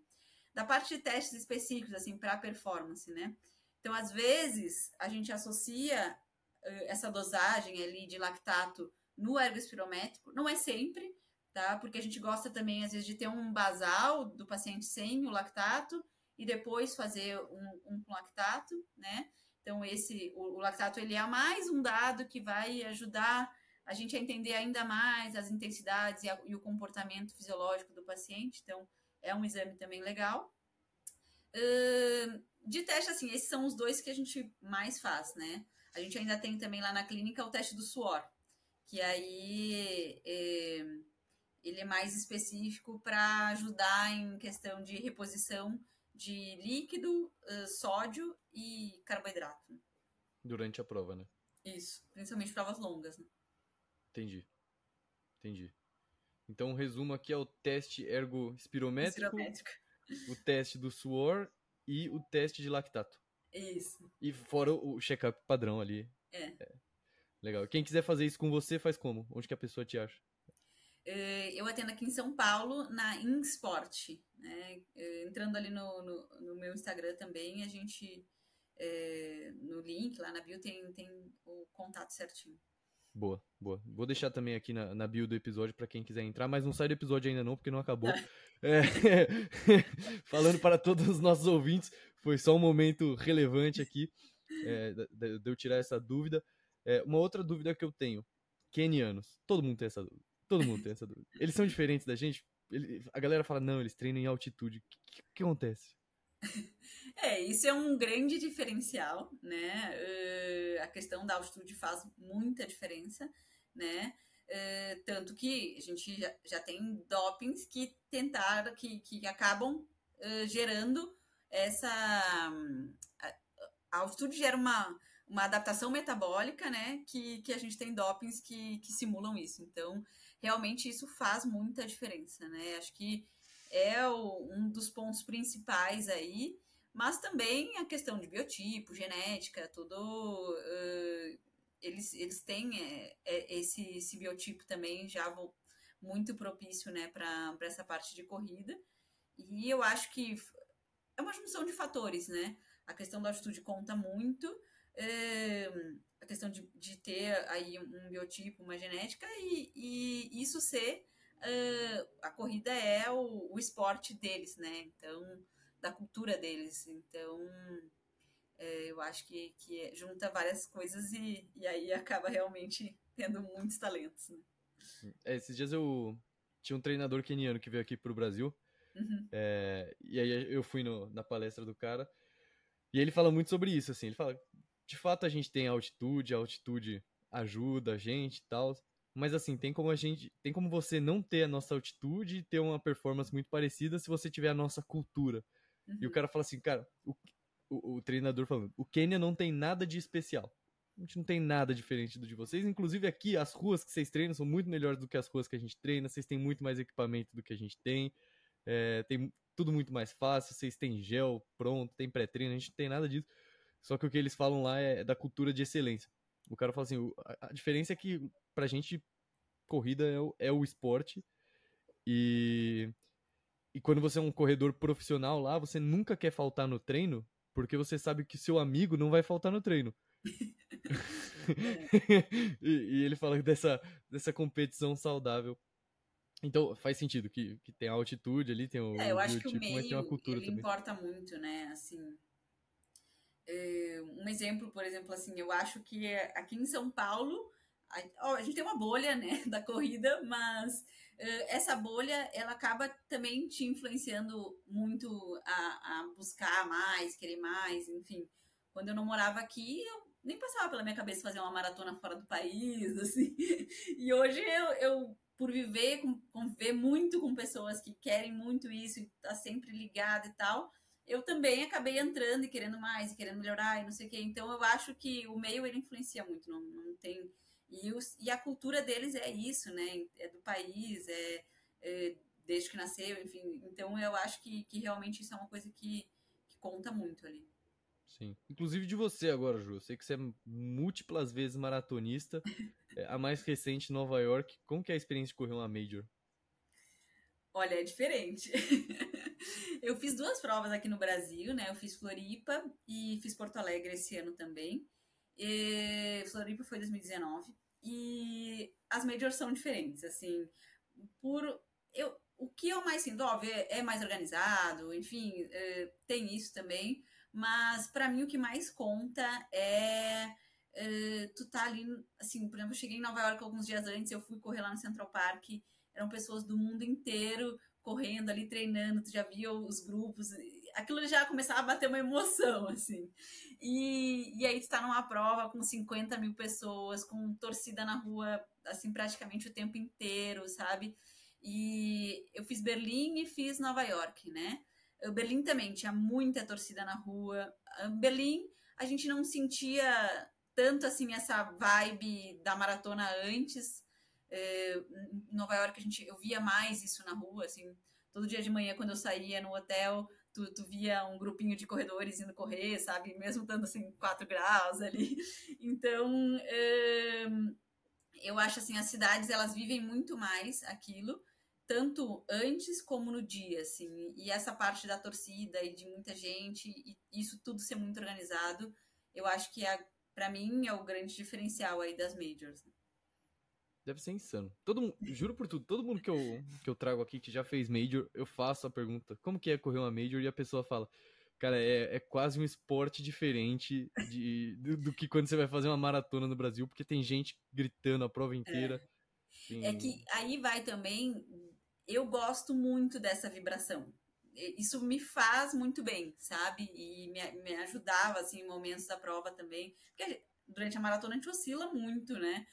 Da parte de testes específicos, assim, para performance, né? Então, às vezes, a gente associa uh, essa dosagem ali de lactato no ergospirométrico, não é sempre, tá? Porque a gente gosta também, às vezes, de ter um basal do paciente sem o lactato e depois fazer um, um lactato, né? Então, esse, o, o, lactato, ele é mais um dado que vai ajudar a gente a entender ainda mais as intensidades e, a, e o comportamento fisiológico do paciente. Então, é um exame também legal. Uh, de teste, assim, esses são os dois que a gente mais faz, né? A gente ainda tem também lá na clínica o teste do suor, que aí é, ele é mais específico para ajudar em questão de reposição de líquido, uh, sódio e carboidrato. Durante a prova, né? Isso, principalmente provas longas, né? Entendi. Entendi. Então, o resumo aqui é o teste ergospirométrico, o teste do suor e o teste de lactato. Isso. E fora o check-up padrão ali. É. é. Legal. Quem quiser fazer isso com você, faz como? Onde que a pessoa te acha? É, eu atendo aqui em São Paulo, na InSport. Né? É, entrando ali no, no, no, meu Instagram também, a gente, é, no link lá na bio, tem, tem o contato certinho. Boa, boa. Vou deixar também aqui na, na bio do episódio para quem quiser entrar, mas não sai do episódio ainda não, porque não acabou. É, falando para todos os nossos ouvintes, foi só um momento relevante aqui é, de, de, eu tirar essa dúvida. É, uma outra dúvida que eu tenho: kenianos. Todo mundo tem essa dúvida. Todo mundo tem essa dúvida. Eles são diferentes da gente? Ele, a galera fala, não, eles treinam em altitude. O que, que, que acontece? É, isso é um grande diferencial, né? Uh, a questão da altitude faz muita diferença, né? Uh, tanto que a gente já, já tem dopings que tentaram, que, que acabam uh, gerando essa. A, altitude gera uma, uma adaptação metabólica, né? Que, que a gente tem dopings que, que simulam isso. Então, realmente isso faz muita diferença, né? Acho que é o, um dos pontos principais aí, mas também a questão de biotipo, genética, tudo. Uh, eles, eles têm é, é, esse, esse biotipo também já vou, muito propício né, para essa parte de corrida. E eu acho que é uma junção de fatores, né? A questão da altitude conta muito, é, a questão de, de ter aí um biotipo, uma genética, e, e isso ser uh, a corrida é o, o, esporte deles, né? Então, da cultura deles. Então, é, eu acho que, que junta várias coisas e, e aí acaba realmente tendo muitos talentos. Né? É, esses dias eu tinha um treinador keniano que veio aqui pro Brasil. Uhum. É, e aí eu fui no, na palestra do cara. E ele fala muito sobre isso, assim. Ele fala, de fato a gente tem altitude, a altitude ajuda a gente e tal. Mas assim, tem como a gente. Tem como você não ter a nossa altitude e ter uma performance muito parecida se você tiver a nossa cultura. Uhum. E o uhum. cara fala assim, cara, o, o, o, treinador falando, o Quênia não tem nada de especial. A gente não tem nada diferente do de vocês. Inclusive aqui, as ruas que vocês treinam são muito melhores do que as ruas que a gente treina. Vocês têm muito mais equipamento do que a gente tem. É, tem tudo muito mais fácil. Vocês têm gel pronto, tem pré-treino. A gente não tem nada disso. Só que o que eles falam lá é da cultura de excelência. O cara fala assim: a diferença é que pra gente, corrida é o, é o esporte. E, e quando você é um corredor profissional lá, você nunca quer faltar no treino, porque você sabe que seu amigo não vai faltar no treino. e, e, ele fala dessa, dessa competição saudável. Então faz sentido que, que tem a altitude ali, tem o. É, eu acho que o meio mas tem uma cultura ele também. importa muito, né? Assim, é, um exemplo, por exemplo, assim, eu acho que aqui em São Paulo a, a gente tem uma bolha, né, da corrida, mas uh, essa bolha ela acaba também te influenciando muito a, a, buscar mais, querer mais, enfim. Quando eu não morava aqui, eu nem passava pela minha cabeça fazer uma maratona fora do país, assim. E hoje eu, eu por viver, conviver muito com pessoas que querem muito isso e tá sempre ligada e tal, eu também acabei entrando e querendo mais, e querendo melhorar e não sei o quê. Então eu acho que o meio ele influencia muito, não, não tem e, os, e a cultura deles é isso, né? É do país, é, é desde que nasceu, enfim. Então eu acho que, que realmente isso é uma coisa que, que conta muito ali. Sim. Inclusive de você agora, Ju. Eu sei que você é múltiplas vezes maratonista. É, a mais recente, Nova York. Como que é a experiência de correr uma Major? Olha, é diferente. eu fiz duas provas aqui no Brasil, né? Eu fiz Floripa e fiz Porto Alegre esse ano também. E Floripa foi 2019. E as majors são diferentes, assim, por eu o que eu mais sinto, óbvio, é, é mais organizado, enfim, é, tem isso também, mas para mim o que mais conta é, uh, tu tá ali, assim, por exemplo, eu cheguei em Nova York alguns dias antes, eu fui correr lá no Central Park, eram pessoas do mundo inteiro correndo ali, treinando, tu já via os grupos, aquilo já começava a bater uma emoção, assim. E, e aí tu tá numa prova com 50 mil pessoas, com torcida na rua, assim, praticamente o tempo inteiro, sabe? E eu fiz Berlim e fiz Nova York, né? O Berlim também tinha muita torcida na rua. Berlim, a gente não sentia tanto assim essa vibe da maratona antes. É, em Nova York a gente eu via mais isso na rua, assim, todo dia de manhã quando eu saía no hotel, tu, tu via um grupinho de corredores indo correr, sabe? Mesmo estando assim, 4 graus ali. Então, é, eu acho assim, as cidades elas vivem muito mais aquilo, tanto antes como no dia, assim. E essa parte da torcida e de muita gente, e isso tudo ser muito organizado, eu acho que é, para mim é o grande diferencial aí das majors. Né? Deve ser insano. Todo mundo, juro por tudo, todo mundo que eu, que eu trago aqui que já fez Major, eu faço a pergunta: como que é correr uma Major? E a pessoa fala: cara, é, é quase um esporte diferente de, do, do, que quando você vai fazer uma maratona no Brasil, porque tem gente gritando a prova inteira. É, é que aí vai também. Eu gosto muito dessa vibração. Isso me faz muito bem, sabe? E me, me ajudava, assim, em momentos da prova também. Porque durante a maratona a gente oscila muito, né?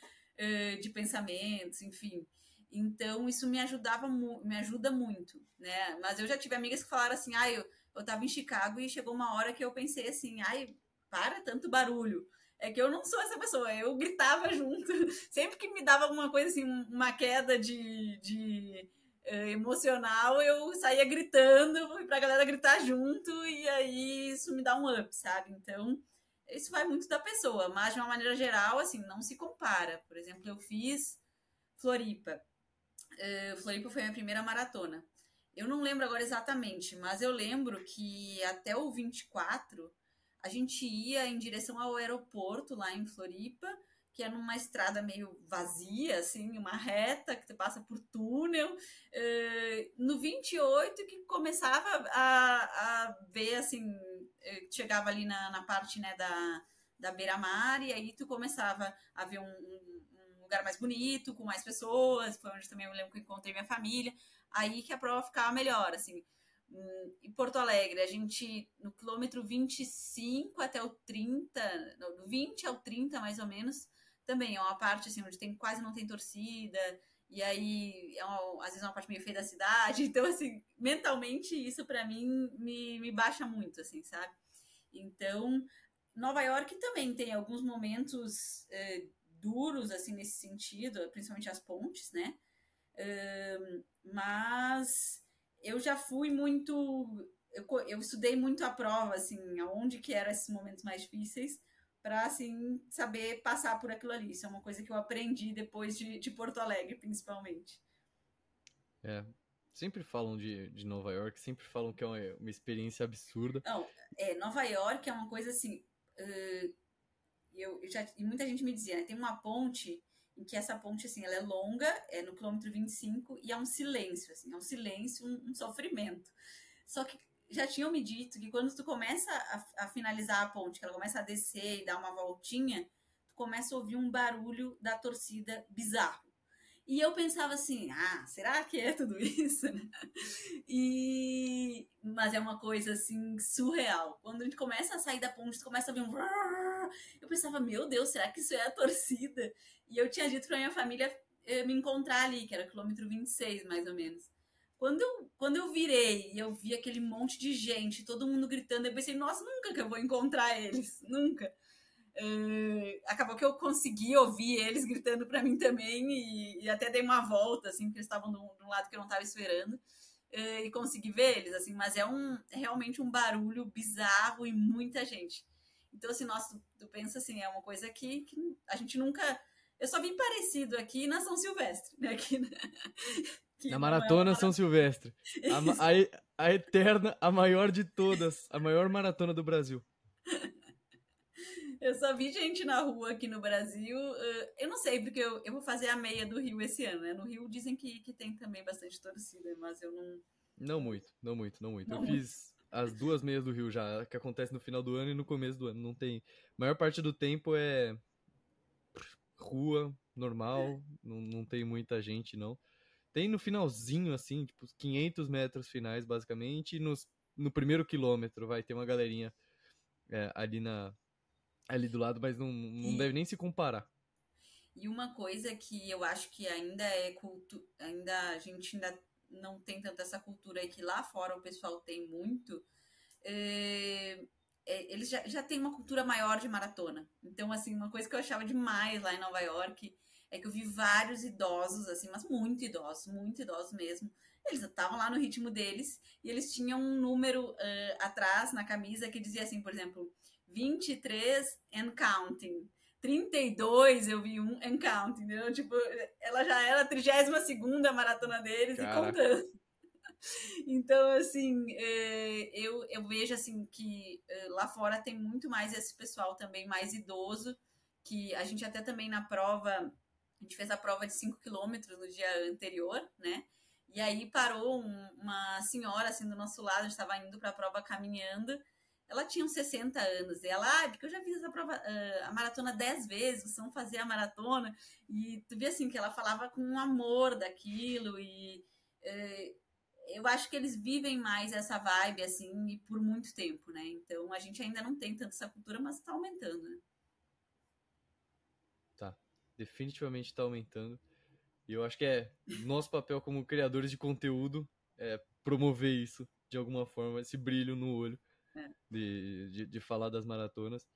De pensamentos, enfim. Então, isso me ajudava, me ajuda muito, né? Mas eu já tive amigas que falaram assim, ah, eu, eu tava em Chicago e chegou uma hora que eu pensei assim, ai, para tanto barulho. É que eu não sou essa pessoa, eu gritava junto. Sempre que me dava alguma coisa assim, uma queda de, de uh, emocional, eu saía gritando pra galera gritar junto, e aí isso me dá um up, sabe? Então, isso vai muito da pessoa, mas de uma maneira geral, assim, não se compara. Por exemplo, eu fiz Floripa. Uh, Floripa foi a minha primeira maratona. Eu não lembro agora exatamente, mas eu lembro que até o 24 a gente ia em direção ao aeroporto lá em Floripa, que é numa estrada meio vazia, assim, uma reta que você passa por túnel. Uh, no 28 que começava a, a ver, assim, chegava ali na, na parte né, da, da beira-mar e aí tu começava a ver um, um, lugar mais bonito, com mais pessoas, foi onde também eu lembro que encontrei minha família, aí que a prova ficava melhor, assim. Hum, em Porto Alegre, a gente, no quilômetro 25 até o 30, do 20 ao 30 mais ou menos, também é uma parte assim, onde tem, quase não tem torcida, e aí é uma, às vezes é uma parte meio feia da cidade, então assim, mentalmente isso para mim me, me baixa muito, assim, sabe? Então, Nova York também tem alguns momentos é, duros, assim, nesse sentido, principalmente as pontes, né? mas eu já fui muito... Eu, eu estudei muito a prova, assim, aonde que eram esses momentos mais difíceis, para assim saber passar por aquilo ali. Isso é uma coisa que eu aprendi depois de, de Porto Alegre, principalmente. É, sempre falam de, de Nova York, sempre falam que é uma, uma experiência absurda. Não, é, Nova York é uma coisa assim. Uh, eu, eu, já, e muita gente me dizia, né, tem uma ponte em que essa ponte, assim, ela é longa, é no quilômetro 25, e é um silêncio, assim, é um silêncio, um, um sofrimento. Só que já tinham me dito que quando tu começa a, a, finalizar a ponte, que ela começa a descer e dar uma voltinha, tu começa a ouvir um barulho da torcida bizarro. E eu pensava assim, ah, será que é tudo isso? e mas é uma coisa assim surreal. Quando a gente começa a sair da ponte, tu começa a ver um eu pensava, meu Deus, será que isso é a torcida? E eu tinha dito para minha família eh, me encontrar ali, que era quilômetro 26, mais ou menos. Quando eu, quando eu virei e eu vi aquele monte de gente, todo mundo gritando, eu pensei, nossa, nunca que eu vou encontrar eles, nunca. Uh, acabou que eu consegui ouvir eles gritando para mim também e, e, até dei uma volta, assim, porque eles estavam de um lado que eu não estava esperando uh, e consegui ver eles, assim, mas é um é realmente um barulho bizarro e muita gente. Então, assim, nossa, tu, tu pensa assim, é uma coisa que, que, a gente nunca... Eu só vi parecido aqui na São Silvestre, né? Aqui na... Que na Maratona é São Silvestre. A, a, a, eterna, a maior de todas. A maior maratona do Brasil. Eu só vi gente na rua aqui no Brasil. Eu não sei, porque eu, eu vou fazer a meia do Rio esse ano, né? No Rio dizem que, que tem também bastante torcida, mas eu não. Não muito, não muito, não muito. Não eu muito. fiz as duas meias do Rio já, que acontece no final do ano e no começo do ano. Não tem. A maior parte do tempo é, rua, normal, não, não tem muita gente, não. Tem no finalzinho, assim, tipo, 500 metros finais, basicamente, e nos, no primeiro quilômetro vai ter uma galerinha é, ali, na, ali do lado, mas não, não e, deve nem se comparar. E uma coisa que eu acho que ainda é culto, ainda a gente ainda não tem tanta essa cultura aí que lá fora o pessoal tem muito, é, é, eles já, já têm uma cultura maior de maratona. Então, assim, uma coisa que eu achava demais lá em Nova York é que eu vi vários idosos, assim, mas muito idosos, muito idosos mesmo. Eles estavam lá no ritmo deles e eles tinham um número uh, atrás na camisa que dizia assim, por exemplo, 23 and counting. 32 eu vi um and counting, entendeu? Tipo, ela já era a 32 maratona deles Caraca. e contando. Então, assim, é, eu, eu vejo assim que lá fora tem muito mais esse pessoal também mais idoso, que a gente até também na prova a gente fez a prova de 5 quilômetros no dia anterior, né? E aí parou um, uma senhora assim do nosso lado, a gente estava indo para a prova caminhando. Ela tinha uns 60 anos. E ela, ah, porque eu já fiz a, prova, a maratona 10 vezes, vocês vão fazer a maratona. E tu via assim que ela falava com um amor daquilo. E eu acho que eles vivem mais essa vibe, assim, e por muito tempo, né? Então a gente ainda não tem tanto essa cultura, mas está aumentando, né? Definitivamente está aumentando. E eu acho que é nosso papel como criadores de conteúdo é promover isso de alguma forma, esse brilho no olho é. de, de, de, falar das maratonas.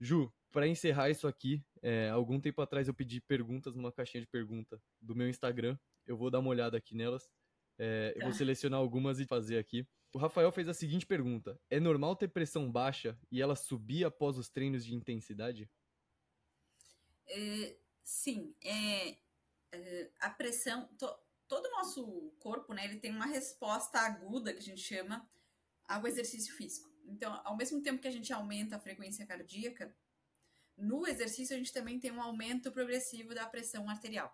Ju, para encerrar isso aqui, é, algum tempo atrás eu pedi perguntas numa caixinha de pergunta do meu Instagram. Eu vou dar uma olhada aqui nelas. É, eu vou tá. selecionar algumas e fazer aqui. O Rafael fez a seguinte pergunta: É normal ter pressão baixa e ela subir após os treinos de intensidade? É, Sim, é, é a pressão, to, todo o nosso corpo, né, ele tem uma resposta aguda que a gente chama ao exercício físico. Então, ao mesmo tempo que a gente aumenta a frequência cardíaca, no exercício a gente também tem um aumento progressivo da pressão arterial.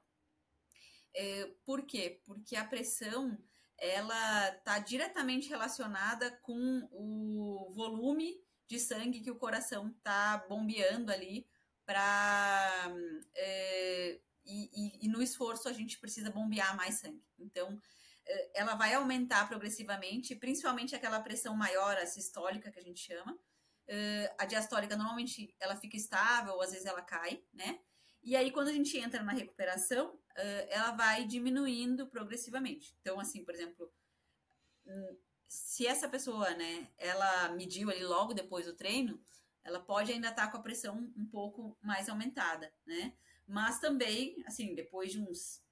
É, por quê? Porque a pressão ela está diretamente relacionada com o volume de sangue que o coração está bombeando ali para é, e, e, e, no esforço a gente precisa bombear mais sangue. Então, é, ela vai aumentar progressivamente, principalmente aquela pressão maior, a sistólica que a gente chama. É, a diastólica normalmente ela fica estável, ou às vezes ela cai, né? E aí quando a gente entra na recuperação, ela vai diminuindo progressivamente. Então, assim, por exemplo, hum, se essa pessoa, né, ela mediu ali logo depois do treino, ela pode ainda estar tá com a pressão um pouco mais aumentada, né? Mas também, assim, depois de uns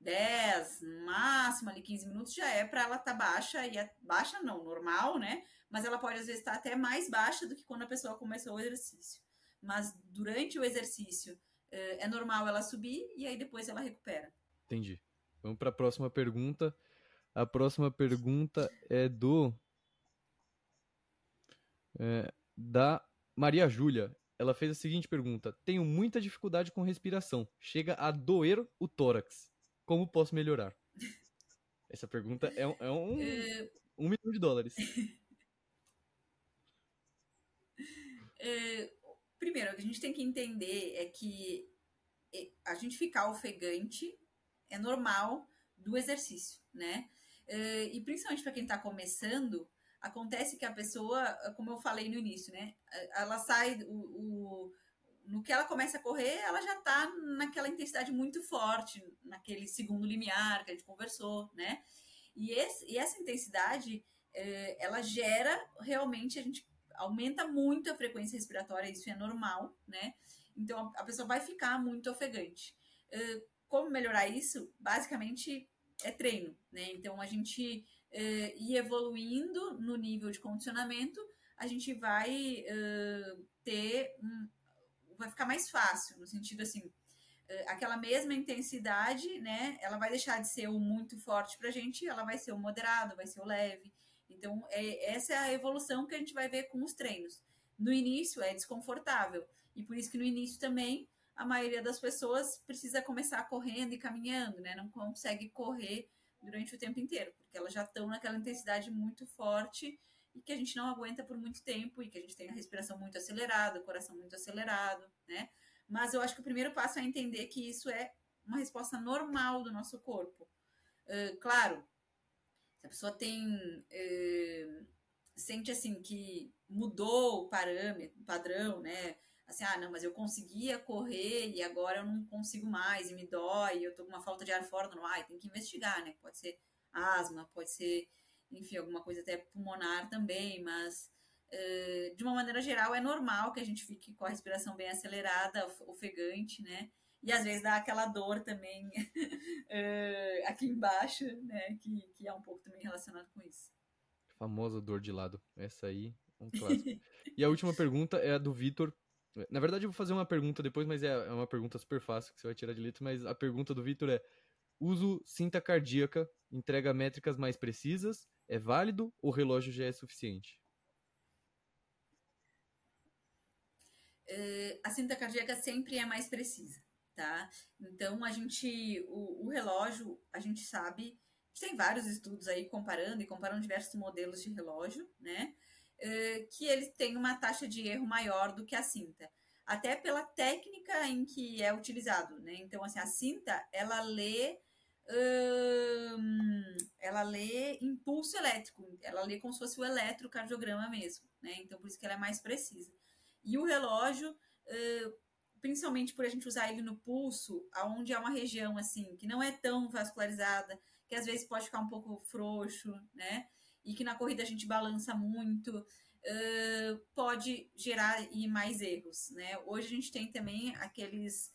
10, no máximo ali 15 minutos, já é para ela estar tá baixa, e é, baixa não, normal, né? Mas ela pode às vezes estar tá até mais baixa do que quando a pessoa começou o exercício. Mas durante o exercício eh, é normal ela subir e aí depois ela recupera. Entendi. Vamos para a próxima pergunta. A próxima pergunta é do. É, da Maria Júlia. Ela fez a seguinte pergunta: Tenho muita dificuldade com respiração. Chega a doer o tórax. Como posso melhorar? Essa pergunta é, um, é um, é... um milhão de dólares. É, primeiro, o que a gente tem que entender é que é, a gente ficar ofegante é normal do exercício, né? É, e principalmente para quem está começando, acontece que a pessoa, como eu falei no início, né? Ela sai, o, o no que ela começa a correr, ela já está naquela intensidade muito forte, naquele segundo limiar que a gente conversou, né? E, esse, e essa intensidade, é, ela gera realmente, a gente aumenta muito a frequência respiratória, isso é normal, né? Então a, a pessoa vai ficar muito ofegante. É, como melhorar isso? Basicamente é treino, né? Então a gente uh, ir evoluindo no nível de condicionamento, a gente vai uh, ter um, vai ficar mais fácil, no sentido assim, uh, aquela mesma intensidade, né? Ela vai deixar de ser o muito forte para a gente, ela vai ser o moderado, vai ser o leve. Então, é, essa é a evolução que a gente vai ver com os treinos. No início é desconfortável, e por isso que no início também a maioria das pessoas precisa começar correndo e caminhando, né? Não consegue correr durante o tempo inteiro, porque elas já estão naquela intensidade muito forte e que a gente não aguenta por muito tempo e que a gente tem a respiração muito acelerada, o coração muito acelerado, né? Mas eu acho que o primeiro passo é entender que isso é uma resposta normal do nosso corpo. Uh, claro, se a pessoa tem. Uh, sente assim que mudou o parâmetro, padrão, né? Assim, ah, não, mas eu conseguia correr e agora eu não consigo mais e me dói, eu tô com uma falta de ar fora no ar, tem que investigar, né? Pode ser asma, pode ser, enfim, alguma coisa até pulmonar também, mas uh, de uma maneira geral é normal que a gente fique com a respiração bem acelerada, ofegante, né? E às vezes dá aquela dor também uh, aqui embaixo, né? Que, que é um pouco também relacionado com isso. Famosa dor de lado. Essa aí um clássico. e a última pergunta é a do Vitor. Na verdade, eu vou fazer uma pergunta depois, mas é, é uma pergunta super fácil que você vai tirar de letra. Mas a pergunta do Vitor é: uso cinta cardíaca entrega métricas mais precisas? É válido ou o relógio já é suficiente? Uh, a cinta cardíaca sempre é mais precisa, tá? Então a gente, o, o relógio, a gente sabe tem vários estudos aí comparando e comparando diversos modelos de relógio, né? Uh, que eles têm uma taxa de erro maior do que a cinta, até pela técnica em que é utilizado, né? Então, assim, a cinta ela lê uh, ela lê impulso elétrico, ela lê como se fosse o eletrocardiograma mesmo, né? Então, por isso que ela é mais precisa. E o relógio, uh, principalmente por a gente usar ele no pulso, aonde é uma região assim que não é tão vascularizada, que às vezes pode ficar um pouco frouxo, né? E que na corrida a gente balança muito, uh, pode gerar e mais erros, né? Hoje a gente tem também aqueles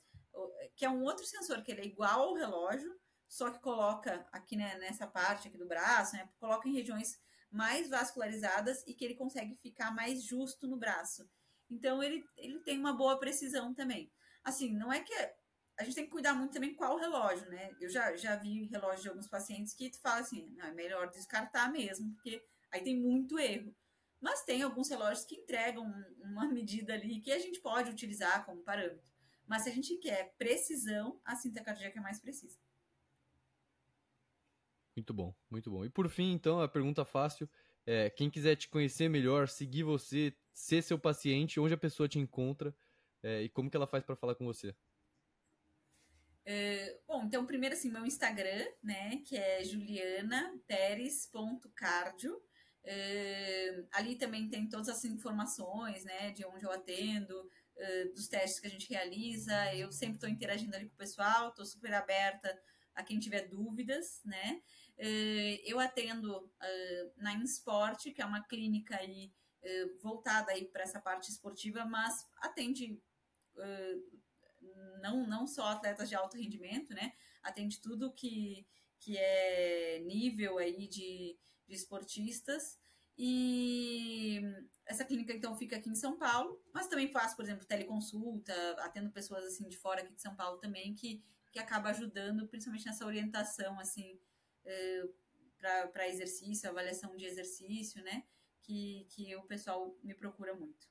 que é um outro sensor que ele é igual ao relógio, só que coloca aqui né, nessa parte aqui do braço, né? Coloca em regiões mais vascularizadas e que ele consegue ficar mais justo no braço. Então ele, ele tem uma boa precisão também. Assim, não é que a gente tem que cuidar muito também qual relógio, né? Eu já, já vi relógio de alguns pacientes que tu fala assim, não, é melhor descartar mesmo, porque aí tem muito erro. Mas tem alguns relógios que entregam uma medida ali que a gente pode utilizar como parâmetro. Mas se a gente quer precisão, a cinta cardíaca é mais precisa. Muito bom, muito bom. E por fim, então, a pergunta fácil é, quem quiser te conhecer melhor, seguir você, ser seu paciente, onde a pessoa te encontra é, e como que ela faz para falar com você? Uh, bom, então primeiro assim, meu Instagram, né, que é julianaperes.cardio. Uh, ali também tem todas as informações, né, de onde eu atendo, uh, dos testes que a gente realiza. Eu sempre estou interagindo ali com o pessoal, estou super aberta a quem tiver dúvidas, né. eu atendo na Insport, que é uma clínica aí voltada aí para essa parte esportiva, mas atende não, não só atletas de alto rendimento, né? Atende tudo que, que é nível aí de, de esportistas. E essa clínica, então, fica aqui em São Paulo, mas também faço, por exemplo, teleconsulta, atendo pessoas, assim, de fora aqui de São Paulo também, que, que acaba ajudando, principalmente nessa orientação, assim, é, para exercício, avaliação de exercício, né? Que, que o pessoal me procura muito.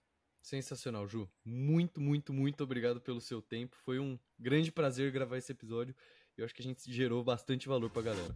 Sensacional, Ju. Muito, muito, muito obrigado pelo seu tempo. Foi um grande prazer gravar esse episódio. Eu acho que a gente gerou bastante valor pra galera.